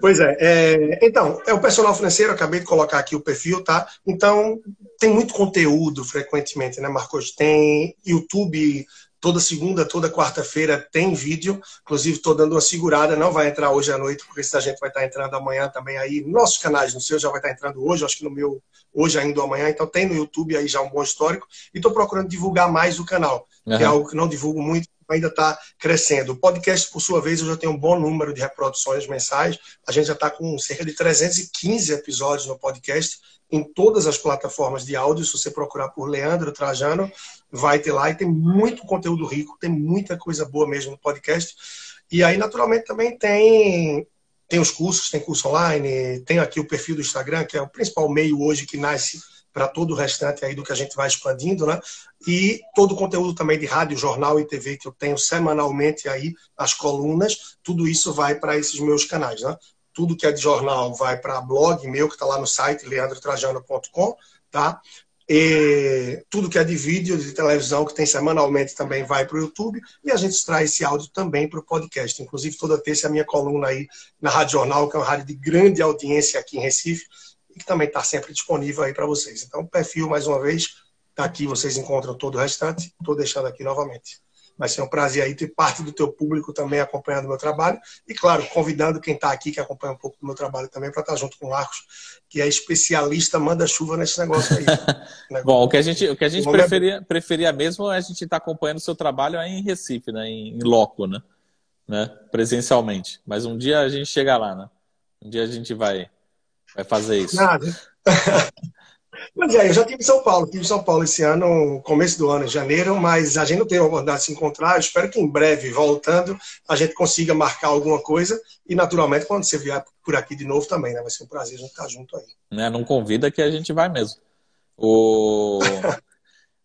pois é, é, Então, é o personal financeiro, acabei de colocar aqui o perfil, tá? Então, tem muito conteúdo frequentemente, né, Marcos? Tem YouTube toda segunda, toda quarta-feira tem vídeo. Inclusive, estou dando uma segurada, não vai entrar hoje à noite, porque a gente vai estar entrando amanhã também aí. Nossos canais, no seu já vai estar entrando hoje, acho que no meu hoje ainda ou amanhã. Então, tem no YouTube aí já um bom histórico. E estou procurando divulgar mais o canal, uhum. que é algo que não divulgo muito, ainda está crescendo. O podcast, por sua vez, eu já tenho um bom número de reproduções mensais. A gente já está com cerca de 315 episódios no podcast em todas as plataformas de áudio. Se você procurar por Leandro Trajano, vai ter lá e tem muito conteúdo rico, tem muita coisa boa mesmo no podcast. E aí, naturalmente, também tem tem os cursos, tem curso online, tem aqui o perfil do Instagram, que é o principal meio hoje que nasce para todo o restante aí do que a gente vai expandindo, né? E todo o conteúdo também de rádio, jornal e TV que eu tenho semanalmente aí, as colunas, tudo isso vai para esses meus canais, né? Tudo que é de jornal vai para blog meu, que está lá no site leandrotrajano.com, tá? E tudo que é de vídeo, de televisão, que tem semanalmente também vai para o YouTube. E a gente traz esse áudio também para o podcast. Inclusive, toda terça a minha coluna aí na Rádio Jornal, que é uma rádio de grande audiência aqui em Recife, e que também está sempre disponível aí para vocês. Então, o perfil, mais uma vez, está aqui, vocês encontram todo o restante. Estou deixando aqui novamente. Vai ser um prazer aí ter parte do teu público também acompanhando o meu trabalho. E, claro, convidando quem está aqui, que acompanha um pouco do meu trabalho também, para estar tá junto com o Marcos, que é especialista, manda chuva nesse negócio aí. Bom, o que a gente, o que a gente preferia, preferia mesmo é a gente estar tá acompanhando o seu trabalho aí em Recife, né? em, em loco, né? né? presencialmente. Mas um dia a gente chega lá, né? Um dia a gente vai, vai fazer isso. Nada. Mas é, eu já tive em São Paulo, tive em São Paulo esse ano, começo do ano, em janeiro, mas a gente não teve a oportunidade de se encontrar. Eu espero que em breve, voltando, a gente consiga marcar alguma coisa. E, naturalmente, quando você vier por aqui de novo também, né? Vai ser um prazer a gente estar junto aí. Né, não convida que a gente vai mesmo. O...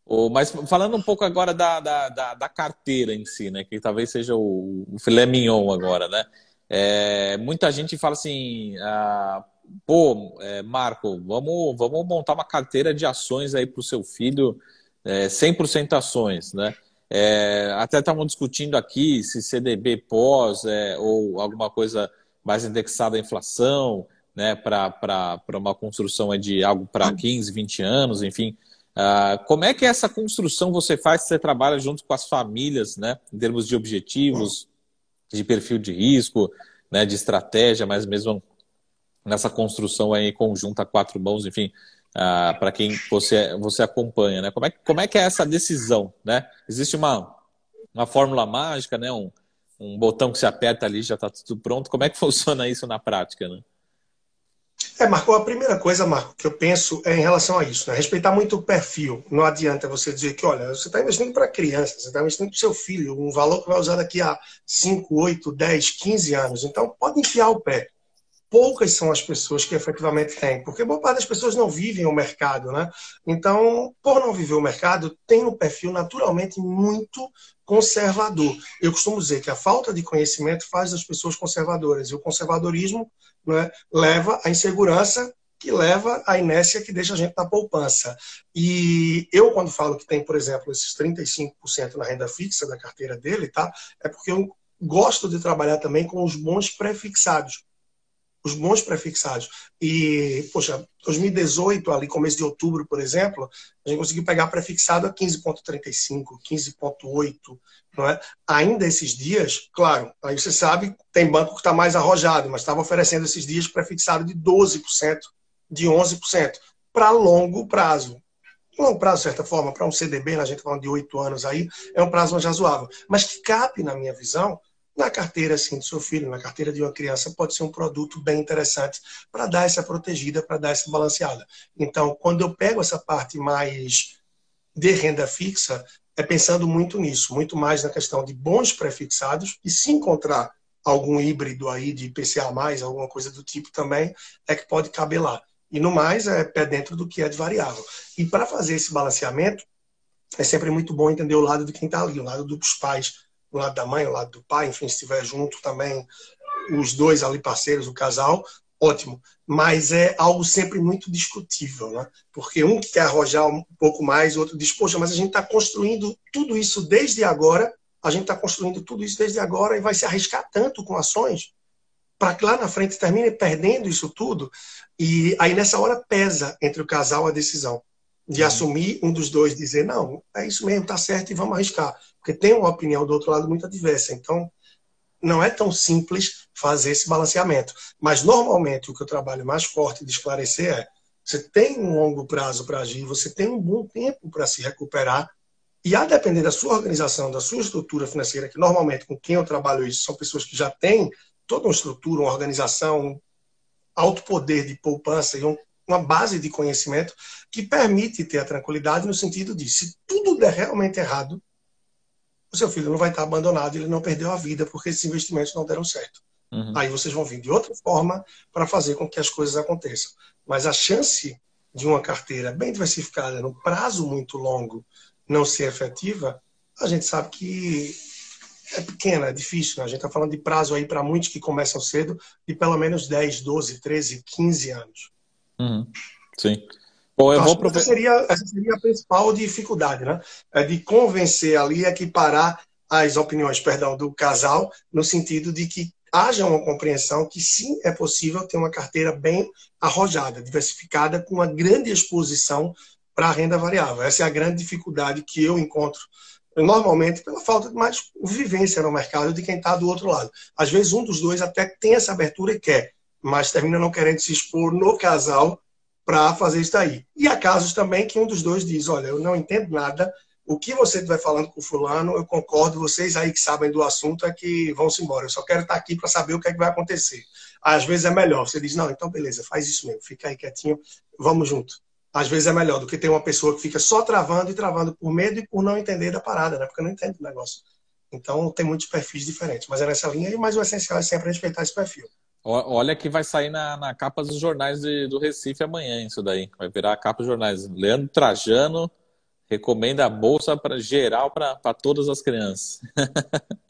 o... Mas falando um pouco agora da, da, da, da, carteira em si, né? Que talvez seja o, o filé mignon agora, né? É... Muita gente fala assim... Ah pô, é, Marco, vamos, vamos montar uma carteira de ações aí para o seu filho, é, 100% ações, né? É, até estavam discutindo aqui se CDB pós é, ou alguma coisa mais indexada à inflação, né, para uma construção de algo para 15, 20 anos, enfim. Ah, como é que essa construção você faz? Você trabalha junto com as famílias, né, em termos de objetivos, de perfil de risco, né, de estratégia, mas mesmo nessa construção aí conjunta quatro mãos, enfim, uh, para quem você, você acompanha, né? Como é, como é que é essa decisão, né? Existe uma, uma fórmula mágica, né? Um, um botão que se aperta ali já está tudo pronto. Como é que funciona isso na prática, né? É, Marco, a primeira coisa, Marco, que eu penso é em relação a isso, né? Respeitar muito o perfil. Não adianta você dizer que, olha, você está investindo para criança, você está investindo para o seu filho, um valor que vai usar daqui a 5, 8, 10, 15 anos. Então, pode enfiar o pé poucas são as pessoas que efetivamente têm, porque boa parte das pessoas não vivem o mercado, né? Então, por não viver o mercado, tem um perfil naturalmente muito conservador. Eu costumo dizer que a falta de conhecimento faz as pessoas conservadoras, e o conservadorismo né, leva à insegurança que leva à inércia que deixa a gente na poupança. E eu, quando falo que tem, por exemplo, esses 35% na renda fixa da carteira dele, tá? É porque eu gosto de trabalhar também com os bons prefixados os bons prefixados. E, poxa, 2018, ali, começo de outubro, por exemplo, a gente conseguiu pegar prefixado a 15,35, 15,8, não é? Ainda esses dias, claro, aí você sabe, tem banco que está mais arrojado, mas estava oferecendo esses dias prefixado de 12%, de 11%, para longo prazo. Longo prazo, de certa forma, para um CDB, a gente tá falando de oito anos aí, é um prazo mais razoável. Mas que cabe, na minha visão, na carteira assim, do seu filho, na carteira de uma criança, pode ser um produto bem interessante para dar essa protegida, para dar essa balanceada. Então, quando eu pego essa parte mais de renda fixa, é pensando muito nisso, muito mais na questão de bons prefixados e se encontrar algum híbrido aí de IPCA+, alguma coisa do tipo também, é que pode caber lá. E no mais, é pé dentro do que é de variável. E para fazer esse balanceamento, é sempre muito bom entender o lado de quem está ali, o lado dos pais, o lado da mãe, o lado do pai, enfim, se estiver junto também, os dois ali parceiros, o casal, ótimo. Mas é algo sempre muito discutível, né? Porque um quer arrojar um pouco mais, o outro diz, poxa, mas a gente está construindo tudo isso desde agora, a gente está construindo tudo isso desde agora e vai se arriscar tanto com ações para que lá na frente termine perdendo isso tudo. E aí nessa hora pesa entre o casal a decisão de uhum. assumir um dos dois, dizer, não, é isso mesmo, tá certo e vamos arriscar porque tem uma opinião do outro lado muito adversa. Então, não é tão simples fazer esse balanceamento. Mas, normalmente, o que eu trabalho mais forte de esclarecer é: você tem um longo prazo para agir, você tem um bom tempo para se recuperar, e a depender da sua organização, da sua estrutura financeira, que normalmente com quem eu trabalho isso são pessoas que já têm toda uma estrutura, uma organização, um alto poder de poupança e um, uma base de conhecimento que permite ter a tranquilidade no sentido de, se tudo der realmente errado, o seu filho não vai estar abandonado, ele não perdeu a vida porque esses investimentos não deram certo. Uhum. Aí vocês vão vir de outra forma para fazer com que as coisas aconteçam. Mas a chance de uma carteira bem diversificada, no prazo muito longo, não ser efetiva, a gente sabe que é pequena, é difícil. Né? A gente está falando de prazo aí para muitos que começam cedo, de pelo menos 10, 12, 13, 15 anos. Uhum. Sim. Bom, eu vou essa, seria, essa seria a principal dificuldade, né? É de convencer ali, equiparar as opiniões, perdão, do casal, no sentido de que haja uma compreensão que sim é possível ter uma carteira bem arrojada, diversificada, com uma grande exposição para a renda variável. Essa é a grande dificuldade que eu encontro normalmente pela falta de mais vivência no mercado de quem está do outro lado. Às vezes um dos dois até tem essa abertura e quer, mas termina não querendo se expor no casal para fazer isso daí. E há casos também que um dos dois diz: Olha, eu não entendo nada, o que você estiver falando com o fulano, eu concordo, vocês aí que sabem do assunto é que vão se embora. Eu só quero estar aqui para saber o que é que vai acontecer. Às vezes é melhor, você diz, não, então beleza, faz isso mesmo, fica aí quietinho, vamos junto. às vezes é melhor do que ter uma pessoa que fica só travando e travando por medo e por não entender da parada, né? Porque não entende o negócio. Então tem muitos perfis diferentes, mas é nessa linha mais o essencial é sempre respeitar esse perfil. Olha que vai sair na, na capa dos jornais de, do Recife amanhã, isso daí. Vai virar a capa dos jornais. Leandro Trajano recomenda a bolsa para geral para todas as crianças.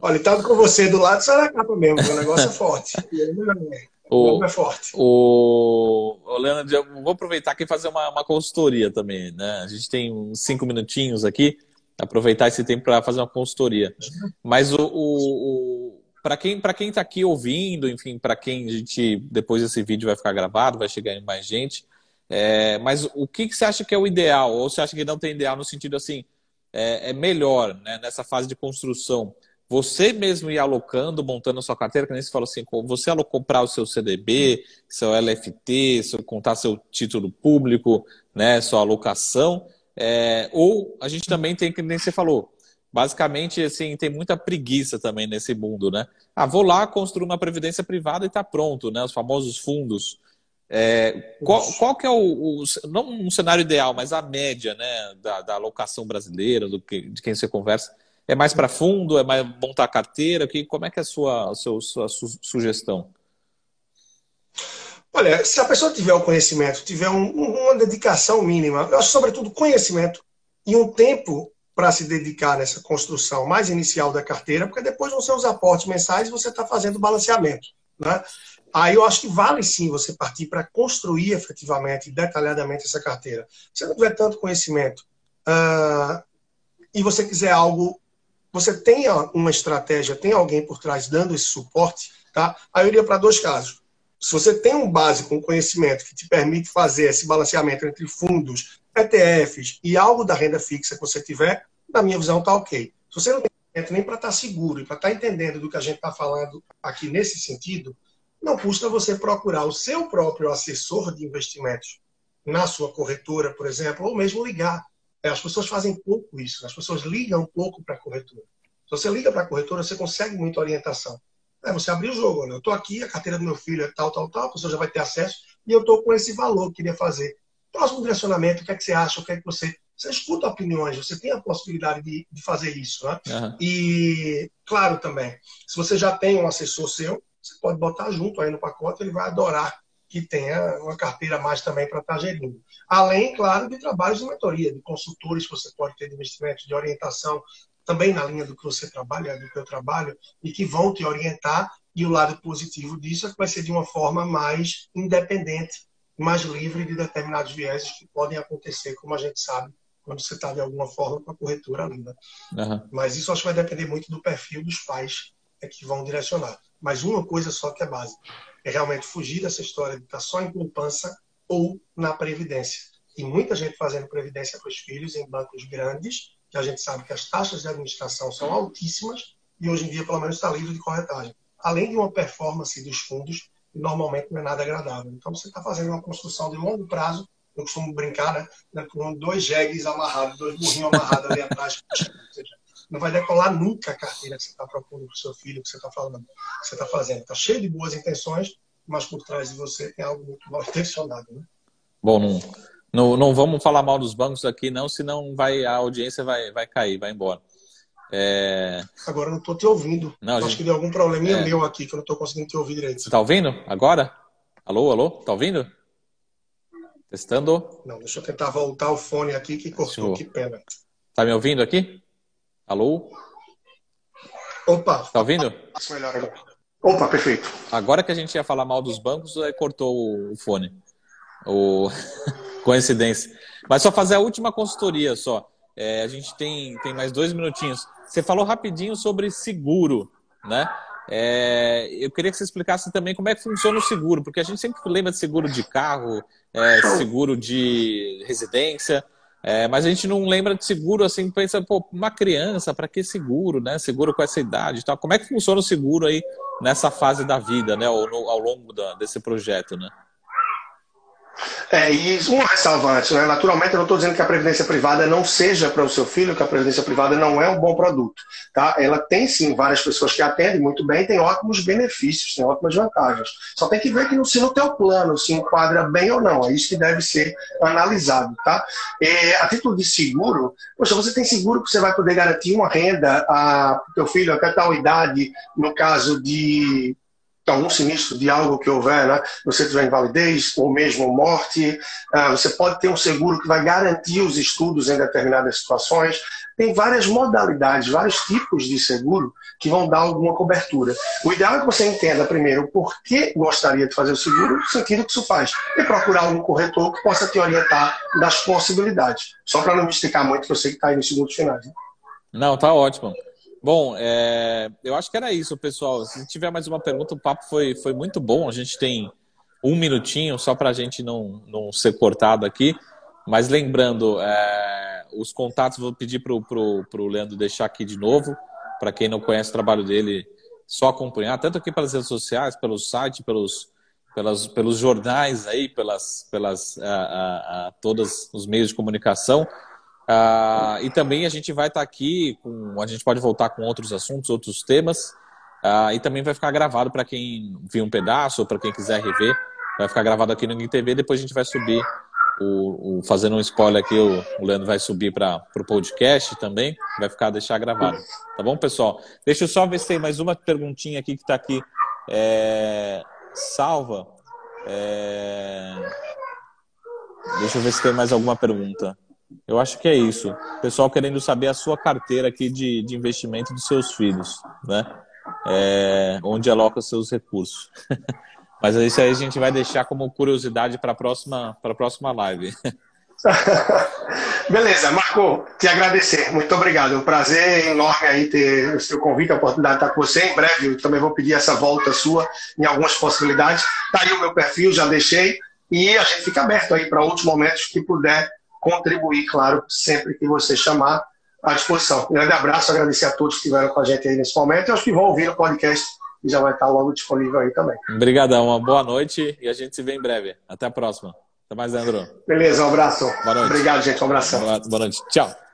Olha, estava com você do lado, só na capa mesmo, o negócio é forte. O, é forte. O, o Leandro, eu vou aproveitar aqui e fazer uma, uma consultoria também, né? A gente tem uns cinco minutinhos aqui, aproveitar esse tempo para fazer uma consultoria. Mas o, o, o para quem para quem está aqui ouvindo, enfim, para quem a gente depois esse vídeo vai ficar gravado, vai chegar em mais gente. É, mas o que, que você acha que é o ideal? Ou você acha que não tem ideal no sentido assim, é, é melhor né, nessa fase de construção? você mesmo ir alocando, montando a sua carteira, que nem você falou assim, você comprar o seu CDB, seu LFT, seu, contar seu título público, né, sua alocação, é, ou a gente também tem, que nem você falou, basicamente, assim, tem muita preguiça também nesse mundo, né? Ah, vou lá, construir uma previdência privada e está pronto, né? Os famosos fundos. É, qual, qual, que é o, o, não um cenário ideal, mas a média, né, da, da alocação brasileira, do que, de quem você conversa, é mais para fundo? É mais montar carteira? Que, como é que é a sua, a sua, sua su, sugestão? Olha, se a pessoa tiver o conhecimento, tiver um, uma dedicação mínima, eu acho sobretudo conhecimento e um tempo para se dedicar nessa construção mais inicial da carteira, porque depois nos seus aportes mensais você está fazendo balanceamento. Né? Aí eu acho que vale sim você partir para construir efetivamente, detalhadamente essa carteira. Se não tiver tanto conhecimento uh, e você quiser algo você tem uma estratégia, tem alguém por trás dando esse suporte, tá? Aí eu iria para dois casos. Se você tem um básico, um conhecimento que te permite fazer esse balanceamento entre fundos, ETFs e algo da renda fixa que você tiver, na minha visão está ok. Se você não tem nem para estar tá seguro e para estar tá entendendo do que a gente está falando aqui nesse sentido, não custa você procurar o seu próprio assessor de investimentos na sua corretora, por exemplo, ou mesmo ligar é, as pessoas fazem pouco isso, as pessoas ligam pouco para a corretora. Se você liga para a corretora, você consegue muita orientação. É você abrir o jogo, eu estou aqui, a carteira do meu filho é tal, tal, tal, a pessoa já vai ter acesso e eu estou com esse valor que queria fazer. Próximo direcionamento, o que é que você acha, o que é que você... Você escuta opiniões, você tem a possibilidade de, de fazer isso. Né? Uhum. E, claro, também, se você já tem um assessor seu, você pode botar junto aí no pacote, ele vai adorar que tenha uma carteira mais também para estar tá gerindo. Além, claro, de trabalhos de mentoria, de consultores que você pode ter de investimento, de orientação, também na linha do que você trabalha, do que eu trabalho, e que vão te orientar. E o lado positivo disso é que vai ser de uma forma mais independente, mais livre de determinados vieses que podem acontecer, como a gente sabe, quando você está de alguma forma com a corretora linda. Uhum. Mas isso acho que vai depender muito do perfil dos pais é que vão direcionar. Mas uma coisa só que é básica é realmente fugir dessa história de estar só em poupança ou na previdência. E muita gente fazendo previdência para os filhos em bancos grandes, que a gente sabe que as taxas de administração são altíssimas e hoje em dia pelo menos está livre de corretagem. Além de uma performance dos fundos, normalmente não é nada agradável. Então você está fazendo uma construção de longo prazo, eu costumo brincar, né, com dois jegues amarrados, dois burrinhos amarrados ali atrás. Ou seja, não vai decolar nunca a carteira que você está propondo para o seu filho, que você está falando, que você está fazendo. Está cheio de boas intenções, mas por trás de você tem algo muito mal intencionado. Né? Bom, não, não, não vamos falar mal dos bancos aqui, não, senão vai, a audiência vai, vai cair, vai embora. É... Agora eu não estou te ouvindo. Não, Acho gente... que deu algum probleminha é... meu aqui, que eu não estou conseguindo te ouvir direito. Você está ouvindo agora? Alô, alô? Está ouvindo? Testando? Não, deixa eu tentar voltar o fone aqui que cortou, que pena. Está me ouvindo aqui? Alô? Opa. Tá ouvindo? Opa, perfeito. Agora que a gente ia falar mal dos bancos, aí cortou o fone. O... Coincidência. Mas só fazer a última consultoria só. É, a gente tem, tem mais dois minutinhos. Você falou rapidinho sobre seguro, né? É, eu queria que você explicasse também como é que funciona o seguro, porque a gente sempre lembra de seguro de carro, é, seguro de residência. É, mas a gente não lembra de seguro assim, pensa, pô, uma criança, para que seguro, né? Seguro com essa idade e tal. Como é que funciona o seguro aí nessa fase da vida, né? No, ao longo da, desse projeto, né? É, e um ressalva antes, né? Naturalmente, eu não estou dizendo que a previdência privada não seja para o seu filho, que a previdência privada não é um bom produto. Tá? Ela tem sim várias pessoas que atendem muito bem, tem ótimos benefícios, tem ótimas vantagens. Só tem que ver que se no teu plano se enquadra bem ou não. É isso que deve ser analisado. Tá? E, a título de seguro, poxa, você tem seguro que você vai poder garantir uma renda para o teu filho até tal idade, no caso de algum sinistro de algo que houver, né? você tiver invalidez ou mesmo morte, uh, você pode ter um seguro que vai garantir os estudos em determinadas situações. Tem várias modalidades, vários tipos de seguro que vão dar alguma cobertura. O ideal é que você entenda primeiro por que gostaria de fazer o seguro, no sentido que isso faz, e procurar algum corretor que possa te orientar das possibilidades. Só para não me esticar muito, que eu sei que está aí nos segundos finais. Né? Não, tá ótimo. Bom, é, eu acho que era isso, pessoal. Se tiver mais uma pergunta, o papo foi, foi muito bom. A gente tem um minutinho só para a gente não, não ser cortado aqui. Mas lembrando, é, os contatos vou pedir para o Leandro deixar aqui de novo. Para quem não conhece o trabalho dele, só acompanhar, tanto aqui pelas redes sociais, pelo site, pelos, pelas, pelos jornais aí, pelas, pelas a, a, a, todos os meios de comunicação. Uh, e também a gente vai estar tá aqui, com, a gente pode voltar com outros assuntos, outros temas. Uh, e também vai ficar gravado para quem viu um pedaço ou para quem quiser rever. Vai ficar gravado aqui no InTV. Depois a gente vai subir, o, o fazendo um spoiler aqui, o, o Leandro vai subir para o podcast também. Vai ficar deixar gravado. Tá bom, pessoal? Deixa eu só ver se tem mais uma perguntinha aqui que está aqui é, salva. É, deixa eu ver se tem mais alguma pergunta. Eu acho que é isso. O pessoal querendo saber a sua carteira aqui de, de investimento dos seus filhos, né? É, onde aloca seus recursos. Mas isso aí a gente vai deixar como curiosidade para a próxima, próxima live. Beleza, Marco, te agradecer. Muito obrigado. É um prazer enorme aí ter o seu convite, a oportunidade de estar com você. Em breve eu também vou pedir essa volta sua em algumas possibilidades. Está aí o meu perfil, já deixei. E a gente fica aberto aí para outros momentos que puder contribuir, claro, sempre que você chamar à disposição. Um grande abraço, agradecer a todos que estiveram com a gente aí nesse momento e aos que vão ouvir o podcast e já vai estar logo disponível aí também. Obrigadão, uma boa noite e a gente se vê em breve. Até a próxima. Até mais, Leandro. Beleza, um abraço. Boa noite. Obrigado, gente. Um abração. Boa noite. Tchau.